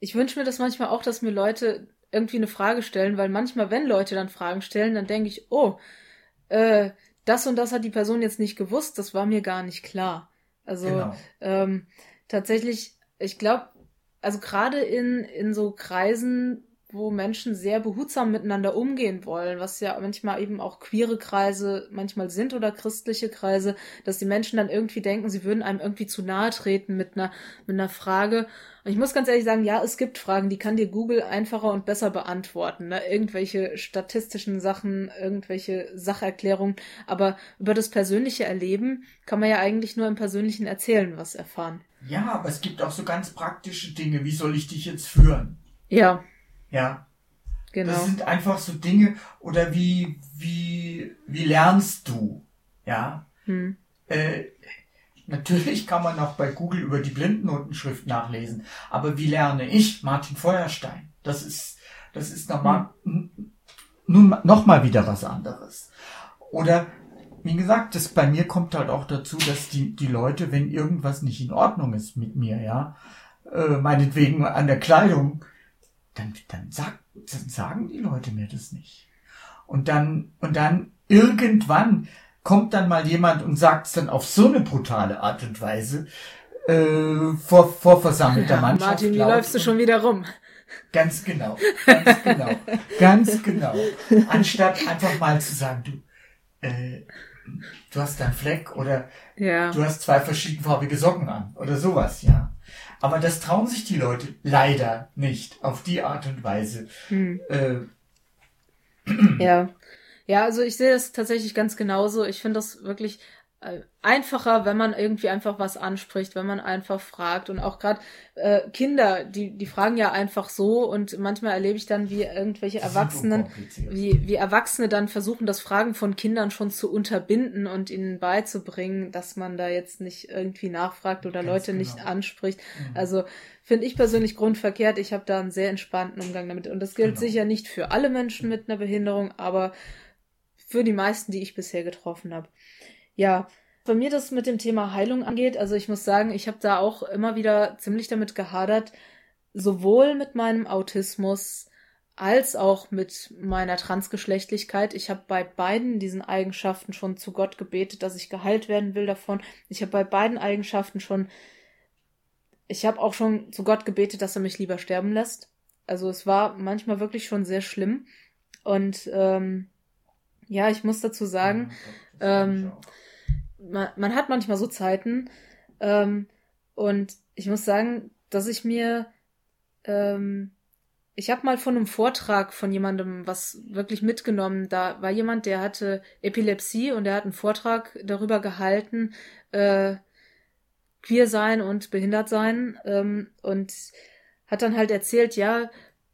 ich wünsche mir das manchmal auch, dass mir Leute irgendwie eine Frage stellen, weil manchmal, wenn Leute dann Fragen stellen, dann denke ich, oh, äh, das und das hat die Person jetzt nicht gewusst, das war mir gar nicht klar. Also genau. ähm, tatsächlich, ich glaube, also gerade in, in so Kreisen, wo Menschen sehr behutsam miteinander umgehen wollen, was ja manchmal eben auch queere Kreise manchmal sind oder christliche Kreise, dass die Menschen dann irgendwie denken, sie würden einem irgendwie zu nahe treten mit einer, mit einer Frage. Und ich muss ganz ehrlich sagen, ja, es gibt Fragen, die kann dir Google einfacher und besser beantworten. Ne? Irgendwelche statistischen Sachen, irgendwelche Sacherklärungen. Aber über das persönliche Erleben kann man ja eigentlich nur im persönlichen Erzählen was erfahren. Ja, aber es gibt auch so ganz praktische Dinge. Wie soll ich dich jetzt führen? Ja. Ja. Genau. Das sind einfach so Dinge, oder wie, wie, wie lernst du? Ja. Hm. Äh, natürlich kann man auch bei Google über die Blindennotenschrift nachlesen, aber wie lerne ich Martin Feuerstein? Das ist, das ist nochmal, hm. nun noch mal wieder was anderes. Oder, wie gesagt, das bei mir kommt halt auch dazu, dass die, die Leute, wenn irgendwas nicht in Ordnung ist mit mir, ja, äh, meinetwegen an der Kleidung, dann, dann, sag, dann sagen die Leute mir das nicht. Und dann, und dann irgendwann kommt dann mal jemand und sagt es dann auf so eine brutale Art und Weise äh, vor, vor versammelter ja, Mannschaft. Martin, wie läufst du schon wieder rum? Ganz genau, ganz genau, ganz genau. Anstatt einfach mal zu sagen, du, äh, du hast da einen Fleck oder ja. du hast zwei verschiedenfarbige Socken an oder sowas, ja. Aber das trauen sich die Leute leider nicht auf die Art und Weise. Hm. Äh, ja. Ja, also ich sehe das tatsächlich ganz genauso. Ich finde das wirklich einfacher, wenn man irgendwie einfach was anspricht, wenn man einfach fragt. Und auch gerade äh, Kinder, die, die fragen ja einfach so und manchmal erlebe ich dann, wie irgendwelche Erwachsenen, wie, wie Erwachsene dann versuchen, das Fragen von Kindern schon zu unterbinden und ihnen beizubringen, dass man da jetzt nicht irgendwie nachfragt oder Ganz Leute genau. nicht anspricht. Mhm. Also finde ich persönlich grundverkehrt. Ich habe da einen sehr entspannten Umgang damit. Und das gilt genau. sicher nicht für alle Menschen mit einer Behinderung, aber für die meisten, die ich bisher getroffen habe. Ja, bei mir das mit dem Thema Heilung angeht, also ich muss sagen, ich habe da auch immer wieder ziemlich damit gehadert, sowohl mit meinem Autismus als auch mit meiner Transgeschlechtlichkeit. Ich habe bei beiden diesen Eigenschaften schon zu Gott gebetet, dass ich geheilt werden will davon. Ich habe bei beiden Eigenschaften schon, ich habe auch schon zu Gott gebetet, dass er mich lieber sterben lässt. Also es war manchmal wirklich schon sehr schlimm. Und ähm, ja, ich muss dazu sagen, ja, ähm, man, man hat manchmal so Zeiten ähm, und ich muss sagen, dass ich mir ähm, ich habe mal von einem Vortrag von jemandem was wirklich mitgenommen. Da war jemand, der hatte Epilepsie und der hat einen Vortrag darüber gehalten, äh, queer sein und behindert sein ähm, und hat dann halt erzählt, ja,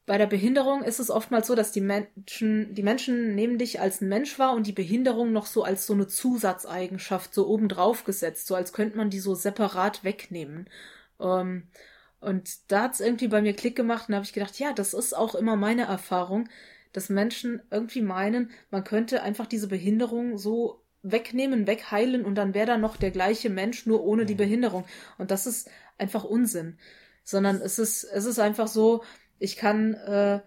bei der Behinderung ist es oftmals so, dass die Menschen, die Menschen nehmen dich als ein Mensch wahr und die Behinderung noch so als so eine Zusatzeigenschaft so obendrauf gesetzt, so als könnte man die so separat wegnehmen. Ähm, und da hat es irgendwie bei mir Klick gemacht und habe ich gedacht, ja, das ist auch immer meine Erfahrung, dass Menschen irgendwie meinen, man könnte einfach diese Behinderung so wegnehmen, wegheilen und dann wäre da noch der gleiche Mensch, nur ohne die Behinderung. Und das ist einfach Unsinn. Sondern es ist, es ist einfach so, ich kann, äh,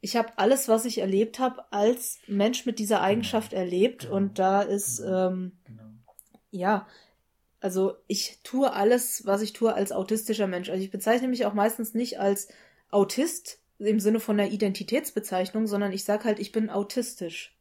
ich habe alles, was ich erlebt habe, als Mensch mit dieser Eigenschaft genau. erlebt. Genau. Und da ist, genau. ähm, genau. ja, also ich tue alles, was ich tue, als autistischer Mensch. Also ich bezeichne mich auch meistens nicht als Autist im Sinne von einer Identitätsbezeichnung, sondern ich sage halt, ich bin autistisch.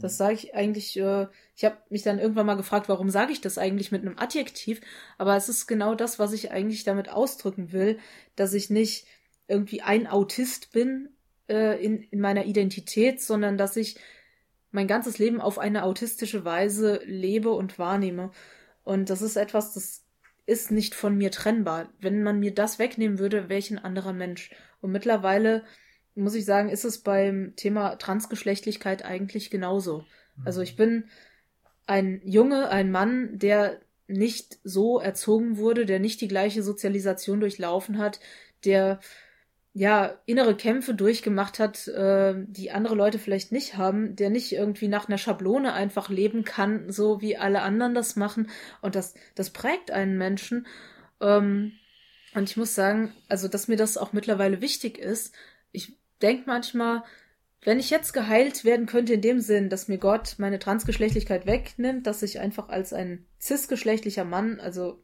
Das sage ich eigentlich, äh, ich habe mich dann irgendwann mal gefragt, warum sage ich das eigentlich mit einem Adjektiv, aber es ist genau das, was ich eigentlich damit ausdrücken will, dass ich nicht irgendwie ein Autist bin äh, in, in meiner Identität, sondern dass ich mein ganzes Leben auf eine autistische Weise lebe und wahrnehme. Und das ist etwas, das ist nicht von mir trennbar. Wenn man mir das wegnehmen würde, wäre ich ein anderer Mensch. Und mittlerweile muss ich sagen, ist es beim Thema Transgeschlechtlichkeit eigentlich genauso. Also ich bin ein Junge, ein Mann, der nicht so erzogen wurde, der nicht die gleiche Sozialisation durchlaufen hat, der ja innere Kämpfe durchgemacht hat, äh, die andere Leute vielleicht nicht haben, der nicht irgendwie nach einer Schablone einfach leben kann, so wie alle anderen das machen. Und das, das prägt einen Menschen. Ähm, und ich muss sagen, also dass mir das auch mittlerweile wichtig ist. Ich denke manchmal, wenn ich jetzt geheilt werden könnte, in dem Sinn, dass mir Gott meine Transgeschlechtlichkeit wegnimmt, dass ich einfach als ein cisgeschlechtlicher Mann, also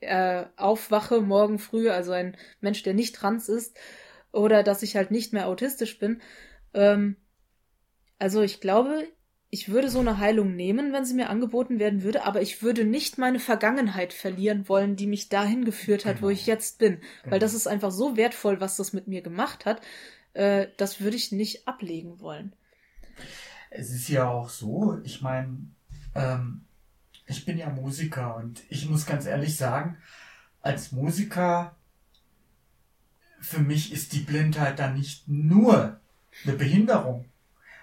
äh, aufwache morgen früh, also ein Mensch, der nicht trans ist, oder dass ich halt nicht mehr autistisch bin. Ähm, also ich glaube, ich würde so eine Heilung nehmen, wenn sie mir angeboten werden würde, aber ich würde nicht meine Vergangenheit verlieren wollen, die mich dahin geführt hat, genau. wo ich jetzt bin. Genau. Weil das ist einfach so wertvoll, was das mit mir gemacht hat, äh, das würde ich nicht ablegen wollen. Es ist ja auch so, ich meine, ähm, ich bin ja Musiker und ich muss ganz ehrlich sagen, als Musiker, für mich ist die Blindheit dann nicht nur eine Behinderung.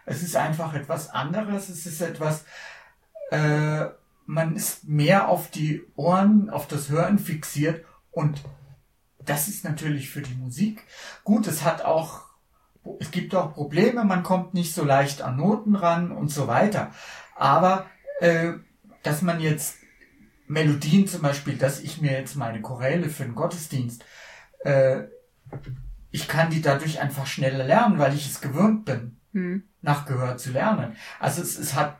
Es ist einfach etwas anderes, es ist etwas, äh, man ist mehr auf die Ohren, auf das Hören fixiert und das ist natürlich für die Musik gut. Es hat auch es gibt auch Probleme, man kommt nicht so leicht an Noten ran und so weiter. Aber äh, dass man jetzt Melodien zum Beispiel, dass ich mir jetzt meine Choräle für den Gottesdienst, äh, ich kann die dadurch einfach schneller lernen, weil ich es gewöhnt bin, hm. nach Gehör zu lernen. Also es, es hat,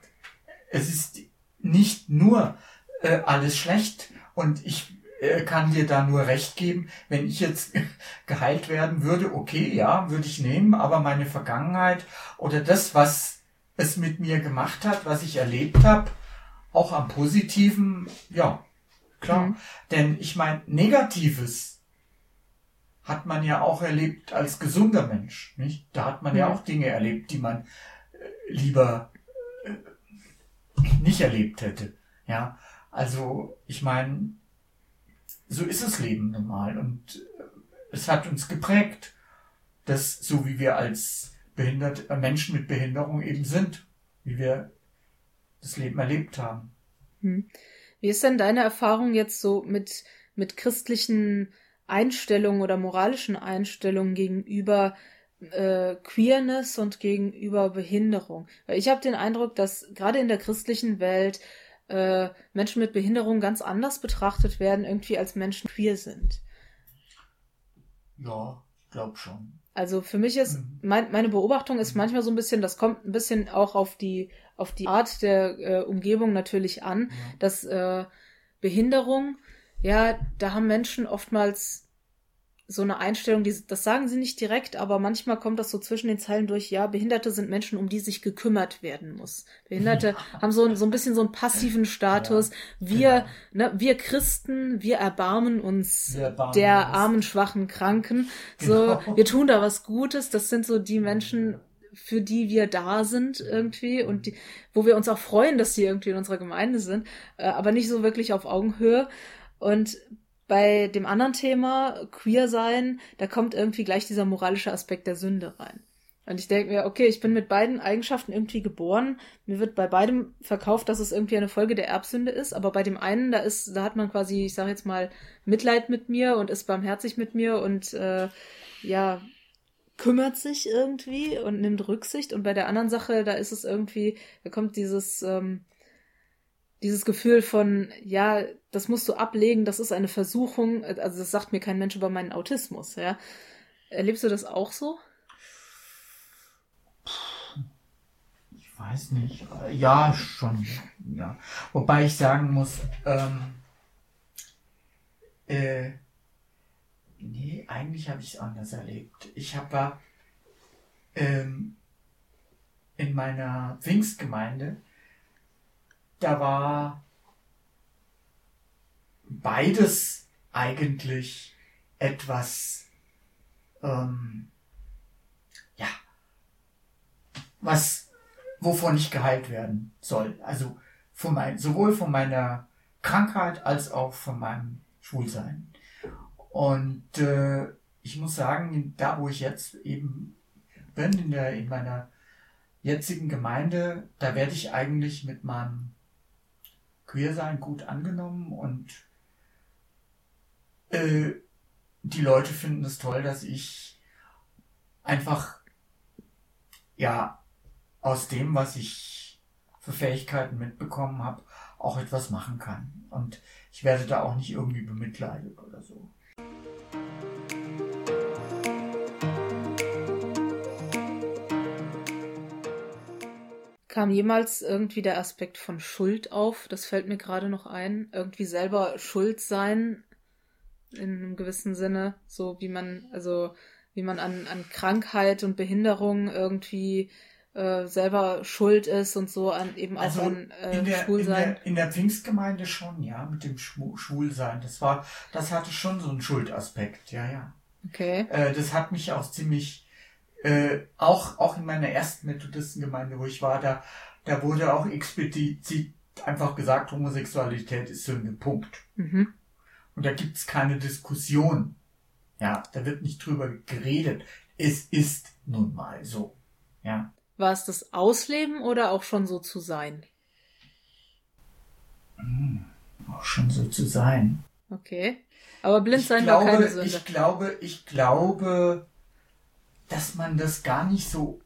es ist nicht nur äh, alles schlecht und ich äh, kann dir da nur recht geben. Wenn ich jetzt [LAUGHS] geheilt werden würde, okay, ja, würde ich nehmen, aber meine Vergangenheit oder das, was es mit mir gemacht hat, was ich erlebt habe, auch am Positiven, ja, klar. Mhm. Denn ich meine, Negatives hat man ja auch erlebt als gesunder Mensch, nicht? Da hat man mhm. ja auch Dinge erlebt, die man äh, lieber äh, nicht erlebt hätte. Ja, also ich meine, so ist das Leben normal und äh, es hat uns geprägt, dass so wie wir als behindert, Menschen mit Behinderung eben sind, wie wir das Leben erlebt haben. Hm. Wie ist denn deine Erfahrung jetzt so mit, mit christlichen Einstellungen oder moralischen Einstellungen gegenüber äh, Queerness und gegenüber Behinderung? Weil ich habe den Eindruck, dass gerade in der christlichen Welt äh, Menschen mit Behinderung ganz anders betrachtet werden, irgendwie als Menschen queer sind. Ja, glaub schon. Also für mich ist, mhm. mein, meine Beobachtung ist mhm. manchmal so ein bisschen, das kommt ein bisschen auch auf die, auf die Art der äh, Umgebung natürlich an, ja. dass äh, Behinderung, ja, da haben Menschen oftmals so eine Einstellung, die, das sagen sie nicht direkt, aber manchmal kommt das so zwischen den Zeilen durch, ja, Behinderte sind Menschen, um die sich gekümmert werden muss. Behinderte [LAUGHS] haben so, so ein bisschen so einen passiven Status. Ja, wir, genau. ne, wir Christen, wir erbarmen uns erbarmen der uns. armen, schwachen Kranken. [LAUGHS] So, genau. wir tun da was Gutes. Das sind so die Menschen, für die wir da sind irgendwie und die, wo wir uns auch freuen, dass sie irgendwie in unserer Gemeinde sind, äh, aber nicht so wirklich auf Augenhöhe. Und bei dem anderen Thema, queer sein, da kommt irgendwie gleich dieser moralische Aspekt der Sünde rein. Und ich denke mir, okay, ich bin mit beiden Eigenschaften irgendwie geboren. Mir wird bei beidem verkauft, dass es irgendwie eine Folge der Erbsünde ist. Aber bei dem einen, da ist, da hat man quasi, ich sage jetzt mal, Mitleid mit mir und ist barmherzig mit mir und äh, ja, kümmert sich irgendwie und nimmt Rücksicht. Und bei der anderen Sache, da ist es irgendwie, da kommt dieses, ähm, dieses Gefühl von, ja, das musst du ablegen, das ist eine Versuchung, also das sagt mir kein Mensch über meinen Autismus, ja. Erlebst du das auch so? Ich weiß nicht. Ja, schon. Ja. Wobei ich sagen muss, ähm, äh, nee, eigentlich habe ich es anders erlebt. Ich habe ähm, in meiner Pfingstgemeinde da war beides eigentlich etwas, ähm, ja, was, wovon ich geheilt werden soll. Also von mein, sowohl von meiner Krankheit als auch von meinem Schwulsein. Und äh, ich muss sagen, da wo ich jetzt eben bin, in, der, in meiner jetzigen Gemeinde, da werde ich eigentlich mit meinem Queersein gut angenommen und äh, die Leute finden es toll, dass ich einfach ja aus dem, was ich für Fähigkeiten mitbekommen habe, auch etwas machen kann. Und ich werde da auch nicht irgendwie bemitleidet oder so. Kam jemals irgendwie der Aspekt von Schuld auf? Das fällt mir gerade noch ein. Irgendwie selber schuld sein in einem gewissen Sinne, so wie man, also wie man an, an Krankheit und Behinderung irgendwie äh, selber schuld ist und so an eben auch also an äh, in der, Schwulsein. In der, in der Pfingstgemeinde schon, ja, mit dem Schwulsein. Das war, das hatte schon so einen Schuldaspekt, ja, ja. Okay. Äh, das hat mich auch ziemlich äh, auch, auch in meiner ersten Methodistengemeinde, wo ich war, da, da wurde auch explizit einfach gesagt, Homosexualität ist Sünde. Punkt. Mhm. Und da gibt's keine Diskussion. Ja, da wird nicht drüber geredet. Es ist nun mal so. Ja. War es das Ausleben oder auch schon so zu sein? Hm, auch schon so zu sein. Okay. Aber blind sein war keine Sünde. Ich glaube, ich glaube, dass man das gar nicht so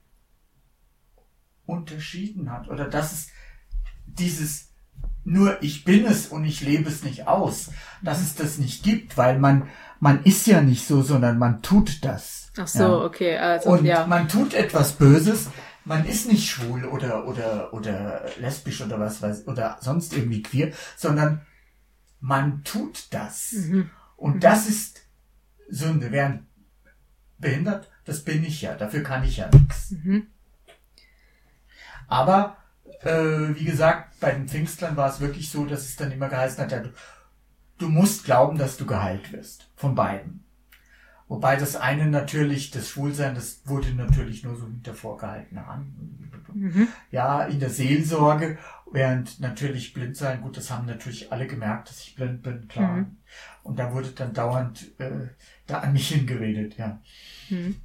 unterschieden hat oder dass es dieses nur ich bin es und ich lebe es nicht aus, dass es das nicht gibt, weil man man ist ja nicht so, sondern man tut das. Ach so, ja. okay, also und ja. man tut etwas Böses. Man ist nicht schwul oder oder oder lesbisch oder was weiß oder sonst irgendwie queer, sondern man tut das. Mhm. Und mhm. das ist Sünde. Während behindert das bin ich ja, dafür kann ich ja nichts. Mhm. Aber äh, wie gesagt, bei den Pfingstlern war es wirklich so, dass es dann immer geheißen hat, ja, du, du musst glauben, dass du geheilt wirst. Von beiden. Wobei das eine natürlich, das Schwulsein, das wurde natürlich nur so hinter vorgehaltener Hand. Mhm. Ja, in der Seelsorge, während natürlich Blindsein, gut, das haben natürlich alle gemerkt, dass ich blind bin, klar. Mhm. Und da wurde dann dauernd äh, da an mich hingeredet, ja. Mhm.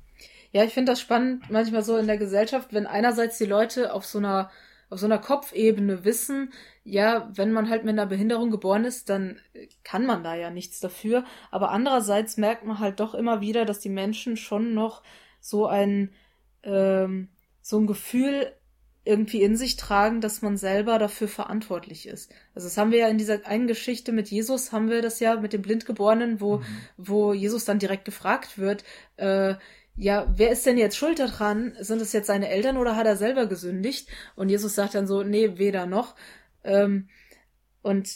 Ja, ich finde das spannend manchmal so in der Gesellschaft, wenn einerseits die Leute auf so einer auf so einer Kopfebene wissen, ja, wenn man halt mit einer Behinderung geboren ist, dann kann man da ja nichts dafür. Aber andererseits merkt man halt doch immer wieder, dass die Menschen schon noch so ein ähm, so ein Gefühl irgendwie in sich tragen, dass man selber dafür verantwortlich ist. Also das haben wir ja in dieser einen Geschichte mit Jesus, haben wir das ja mit dem Blindgeborenen, wo, mhm. wo Jesus dann direkt gefragt wird, äh, ja, wer ist denn jetzt schuld daran? Sind es jetzt seine Eltern oder hat er selber gesündigt? Und Jesus sagt dann so, nee, weder noch. Ähm, und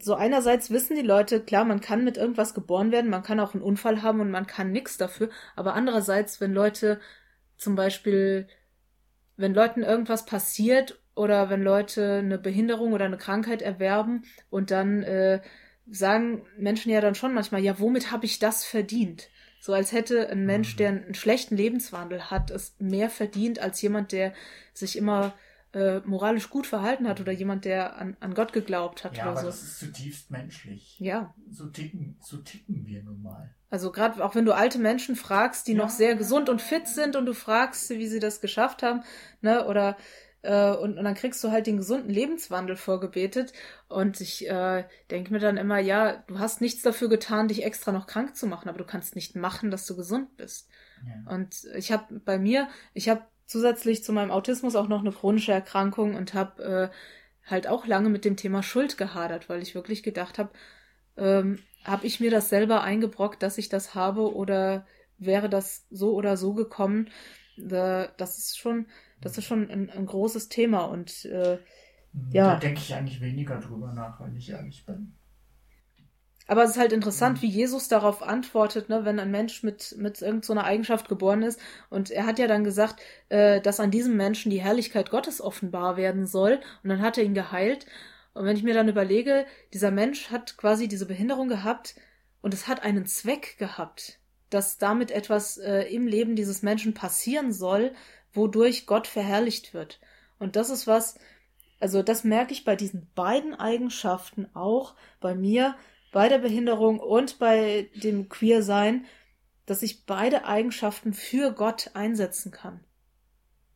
so einerseits wissen die Leute, klar, man kann mit irgendwas geboren werden, man kann auch einen Unfall haben und man kann nichts dafür, aber andererseits, wenn Leute zum Beispiel, wenn Leuten irgendwas passiert oder wenn Leute eine Behinderung oder eine Krankheit erwerben und dann äh, sagen Menschen ja dann schon manchmal, ja, womit habe ich das verdient? So als hätte ein Mensch, der einen schlechten Lebenswandel hat, es mehr verdient als jemand, der sich immer äh, moralisch gut verhalten hat oder jemand, der an, an Gott geglaubt hat. Ja, oder aber so. das ist zutiefst menschlich. Ja. So ticken, so ticken wir nun mal. Also gerade auch wenn du alte Menschen fragst, die Ja. noch sehr gesund und fit sind und du fragst, wie sie das geschafft haben, ne, oder äh, und, und dann kriegst du halt den gesunden Lebenswandel vorgebetet und ich äh, denke mir dann immer, ja, du hast nichts dafür getan, dich extra noch krank zu machen, aber du kannst nicht machen, dass du gesund bist. Ja. Und ich habe bei mir, ich habe zusätzlich zu meinem Autismus auch noch eine chronische Erkrankung und habe äh, halt auch lange mit dem Thema Schuld gehadert, weil ich wirklich gedacht habe, ähm, habe ich mir das selber eingebrockt, dass ich das habe oder wäre das so oder so gekommen? Äh, das ist schon, das ist schon ein, ein großes Thema und äh, Ja. Da denke ich eigentlich weniger drüber nach, wenn ich ehrlich bin. Aber es ist halt interessant, Mhm. wie Jesus darauf antwortet, ne, wenn ein Mensch mit, mit irgendeiner so Eigenschaft geboren ist. Und er hat ja dann gesagt, äh, dass an diesem Menschen die Herrlichkeit Gottes offenbar werden soll. Und dann hat er ihn geheilt. Und wenn ich mir dann überlege, dieser Mensch hat quasi diese Behinderung gehabt und es hat einen Zweck gehabt, dass damit etwas äh, im Leben dieses Menschen passieren soll, wodurch Gott verherrlicht wird. Und das ist was, also das merke ich bei diesen beiden Eigenschaften auch bei mir, bei der Behinderung und bei dem Queersein, dass ich beide Eigenschaften für Gott einsetzen kann.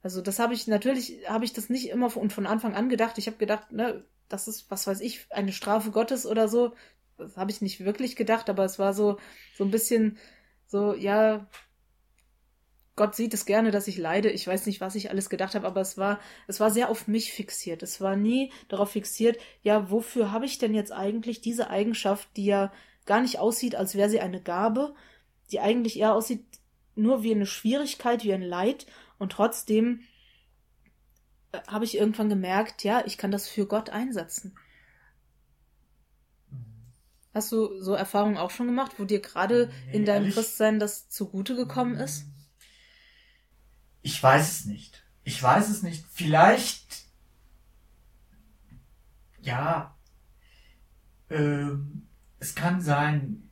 Also das habe ich natürlich habe ich das nicht immer von, von Anfang an gedacht. Ich habe gedacht, ne, das ist was weiß ich eine Strafe Gottes oder so. Das habe ich nicht wirklich gedacht, aber es war so so ein bisschen so ja Gott sieht es gerne, dass ich leide. Ich weiß nicht, was ich alles gedacht habe, aber es war, es war sehr auf mich fixiert. Es war nie darauf fixiert, ja, wofür habe ich denn jetzt eigentlich diese Eigenschaft, die ja gar nicht aussieht, als wäre sie eine Gabe, die eigentlich eher aussieht nur wie eine Schwierigkeit, wie ein Leid und trotzdem äh, habe ich irgendwann gemerkt, ja, ich kann das für Gott einsetzen. Hast du so Erfahrungen auch schon gemacht, wo dir gerade in deinem Christsein das zugute gekommen ist? Ich weiß es nicht. Ich weiß es nicht. Vielleicht, ja, ähm, es kann sein,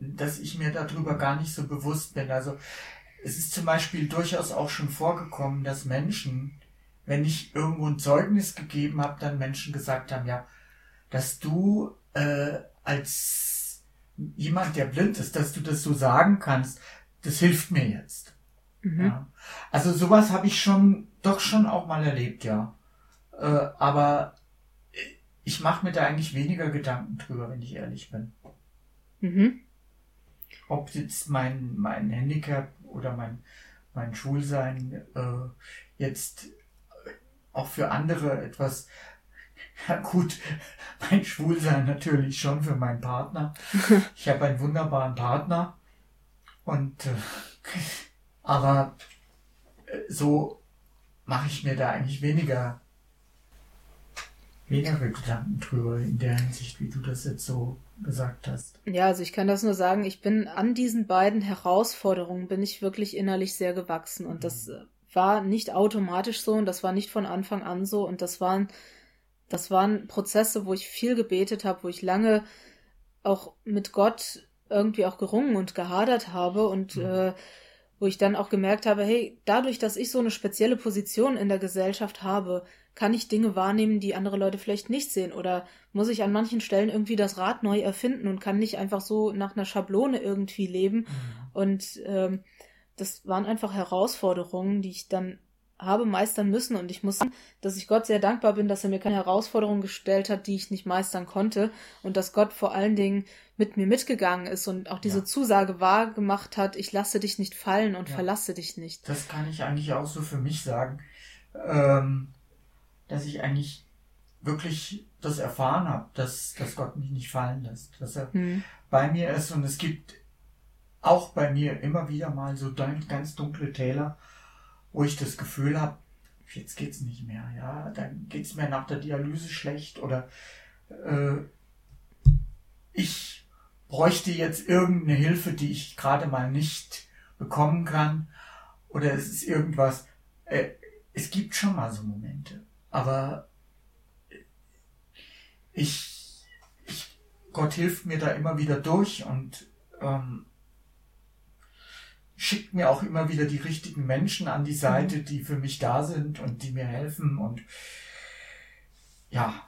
dass ich mir darüber gar nicht so bewusst bin. Also es ist zum Beispiel durchaus auch schon vorgekommen, dass Menschen, wenn ich irgendwo ein Zeugnis gegeben habe, dann Menschen gesagt haben, ja, dass du äh, als jemand, der blind ist, dass du das so sagen kannst, das hilft mir jetzt. Mhm. Ja. Also sowas habe ich schon, doch schon auch mal erlebt, ja. Äh, aber ich mache mir da eigentlich weniger Gedanken drüber, wenn ich ehrlich bin. Mhm. Ob jetzt mein, mein Handicap oder mein, mein Schwulsein äh, jetzt auch für andere etwas, [LAUGHS] ja gut, mein Schwulsein natürlich schon für meinen Partner. [LAUGHS] Ich habe einen wunderbaren Partner und äh, [LAUGHS] aber äh, so mache ich mir da eigentlich weniger weniger Gedanken drüber in der Hinsicht, wie du das jetzt so gesagt hast. Ja, also ich kann das nur sagen, ich bin an diesen beiden Herausforderungen bin ich wirklich innerlich sehr gewachsen und das äh, war nicht automatisch so und das war nicht von Anfang an so und das waren das waren Prozesse, wo ich viel gebetet habe, wo ich lange auch mit Gott irgendwie auch gerungen und gehadert habe und Mhm. äh, wo ich dann auch gemerkt habe, hey, dadurch, dass ich so eine spezielle Position in der Gesellschaft habe, kann ich Dinge wahrnehmen, die andere Leute vielleicht nicht sehen oder muss ich an manchen Stellen irgendwie das Rad neu erfinden und kann nicht einfach so nach einer Schablone irgendwie leben. Und ähm, das waren einfach Herausforderungen, die ich dann habe meistern müssen. Und ich muss sagen, dass ich Gott sehr dankbar bin, dass er mir keine Herausforderungen gestellt hat, die ich nicht meistern konnte. Und dass Gott vor allen Dingen mit mir mitgegangen ist und auch diese Ja. Zusage wahr gemacht hat, ich lasse dich nicht fallen und Ja. verlasse dich nicht. Das kann ich eigentlich auch so für mich sagen, ähm, dass ich eigentlich wirklich das erfahren habe, dass, dass Gott mich nicht fallen lässt, dass er Hm. bei mir ist und es gibt auch bei mir immer wieder mal so ganz dunkle Täler, wo ich das Gefühl habe, jetzt geht's nicht mehr, ja, dann geht's mir nach der Dialyse schlecht oder äh, ich bräuchte jetzt irgendeine Hilfe, die ich gerade mal nicht bekommen kann, oder es ist irgendwas. Äh, es gibt schon mal so Momente, aber ich, ich Gott hilft mir da immer wieder durch und ähm, schickt mir auch immer wieder die richtigen Menschen an die Seite, mhm. die für mich da sind und die mir helfen und ja.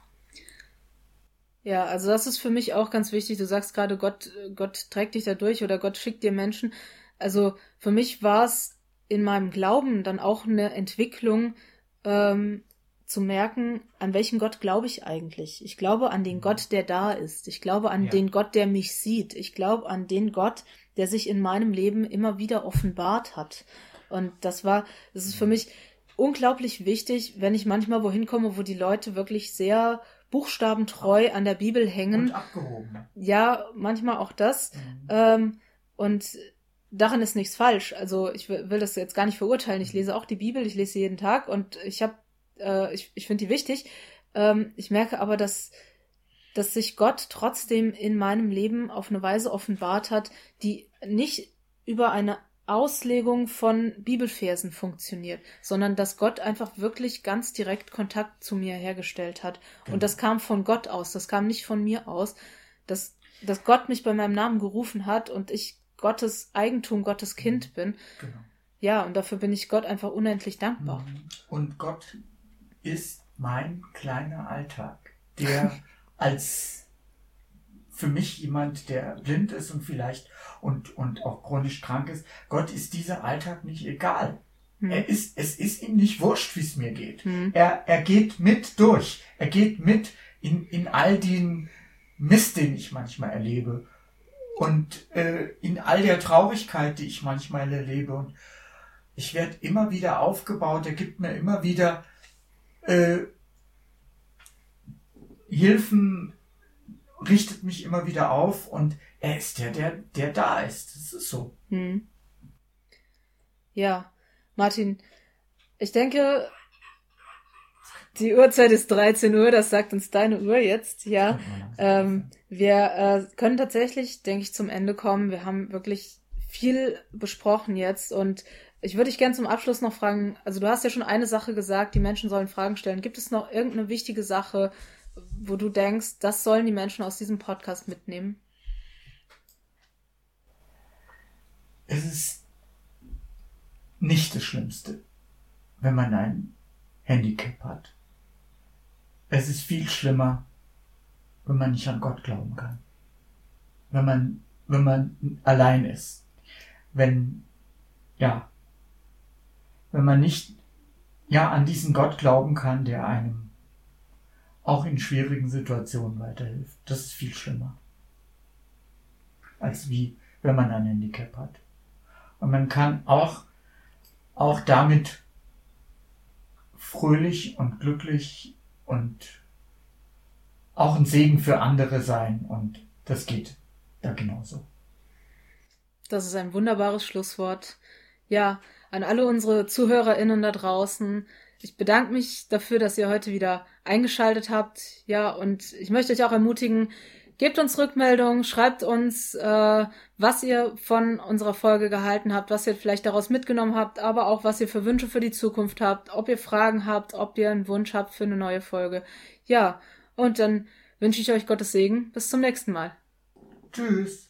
Ja, also das ist für mich auch ganz wichtig. Du sagst gerade, Gott, Gott trägt dich da durch oder Gott schickt dir Menschen. Also für mich war es in meinem Glauben dann auch eine Entwicklung, ähm, zu merken, an welchen Gott glaube ich eigentlich. Ich glaube an den mhm. Gott, der da ist. Ich glaube an ja. den Gott, der mich sieht. Ich glaube an den Gott, der sich in meinem Leben immer wieder offenbart hat. Und das war, das ist für mich unglaublich wichtig, wenn ich manchmal wohin komme, wo die Leute wirklich sehr buchstabentreu an der Bibel hängen. Und abgehoben. Ja, manchmal auch das. Mhm. Ähm, und daran ist nichts falsch. Also ich will, das jetzt gar nicht verurteilen. Ich lese auch die Bibel, ich lese sie jeden Tag und ich habe, äh, ich, ich finde die wichtig. Ähm, ich merke aber, dass dass sich Gott trotzdem in meinem Leben auf eine Weise offenbart hat, die nicht über eine Auslegung von Bibelversen funktioniert, sondern dass Gott einfach wirklich ganz direkt Kontakt zu mir hergestellt hat. Genau. Und das kam von Gott aus, das kam nicht von mir aus, dass, dass Gott mich bei meinem Namen gerufen hat und ich Gottes Eigentum, Gottes Kind mhm. bin. Genau. Ja, und dafür bin ich Gott einfach unendlich dankbar. Mhm. Und Gott ist mein kleiner Alltag, der [LAUGHS] als für mich jemand, der blind ist und vielleicht und, und auch chronisch krank ist, Gott ist dieser Alltag nicht egal. Hm. Er ist, es ist ihm nicht wurscht, wie es mir geht. Hm. Er, er geht mit durch. Er geht mit in, in all den Mist, den ich manchmal erlebe. Und äh, in all der Traurigkeit, die ich manchmal erlebe. Und ich werde immer wieder aufgebaut. Er gibt mir immer wieder äh, Hilfen richtet mich immer wieder auf und er ist der, der, der da ist. Das ist so. Hm. Ja, Martin, ich denke, die Uhrzeit ist 13 Uhr, das sagt uns deine Uhr jetzt, ja. Ähm, wir äh, können tatsächlich, denke ich, zum Ende kommen. Wir haben wirklich viel besprochen jetzt und ich würde dich gerne zum Abschluss noch fragen, also du hast ja schon eine Sache gesagt, die Menschen sollen Fragen stellen. Gibt es noch irgendeine wichtige Sache, wo du denkst, das sollen die Menschen aus diesem Podcast mitnehmen? Es ist nicht das Schlimmste, wenn man ein Handicap hat. Es ist viel schlimmer, wenn man nicht an Gott glauben kann. Wenn man, wenn man allein ist. Wenn, ja, wenn man nicht, ja, an diesen Gott glauben kann, der einem auch in schwierigen Situationen weiterhilft. Das ist viel schlimmer. Als wie, wenn man ein Handicap hat. Und man kann auch, auch damit fröhlich und glücklich und auch ein Segen für andere sein. Und das geht da genauso. Das ist ein wunderbares Schlusswort. Ja, an alle unsere ZuhörerInnen da draußen. Ich bedanke mich dafür, dass ihr heute wieder eingeschaltet habt. Ja, und ich möchte euch auch ermutigen, gebt uns Rückmeldungen, schreibt uns, äh, was ihr von unserer Folge gehalten habt, was ihr vielleicht daraus mitgenommen habt, aber auch was ihr für Wünsche für die Zukunft habt, ob ihr Fragen habt, ob ihr einen Wunsch habt für eine neue Folge. Ja, und dann wünsche ich euch Gottes Segen. Bis zum nächsten Mal. Tschüss.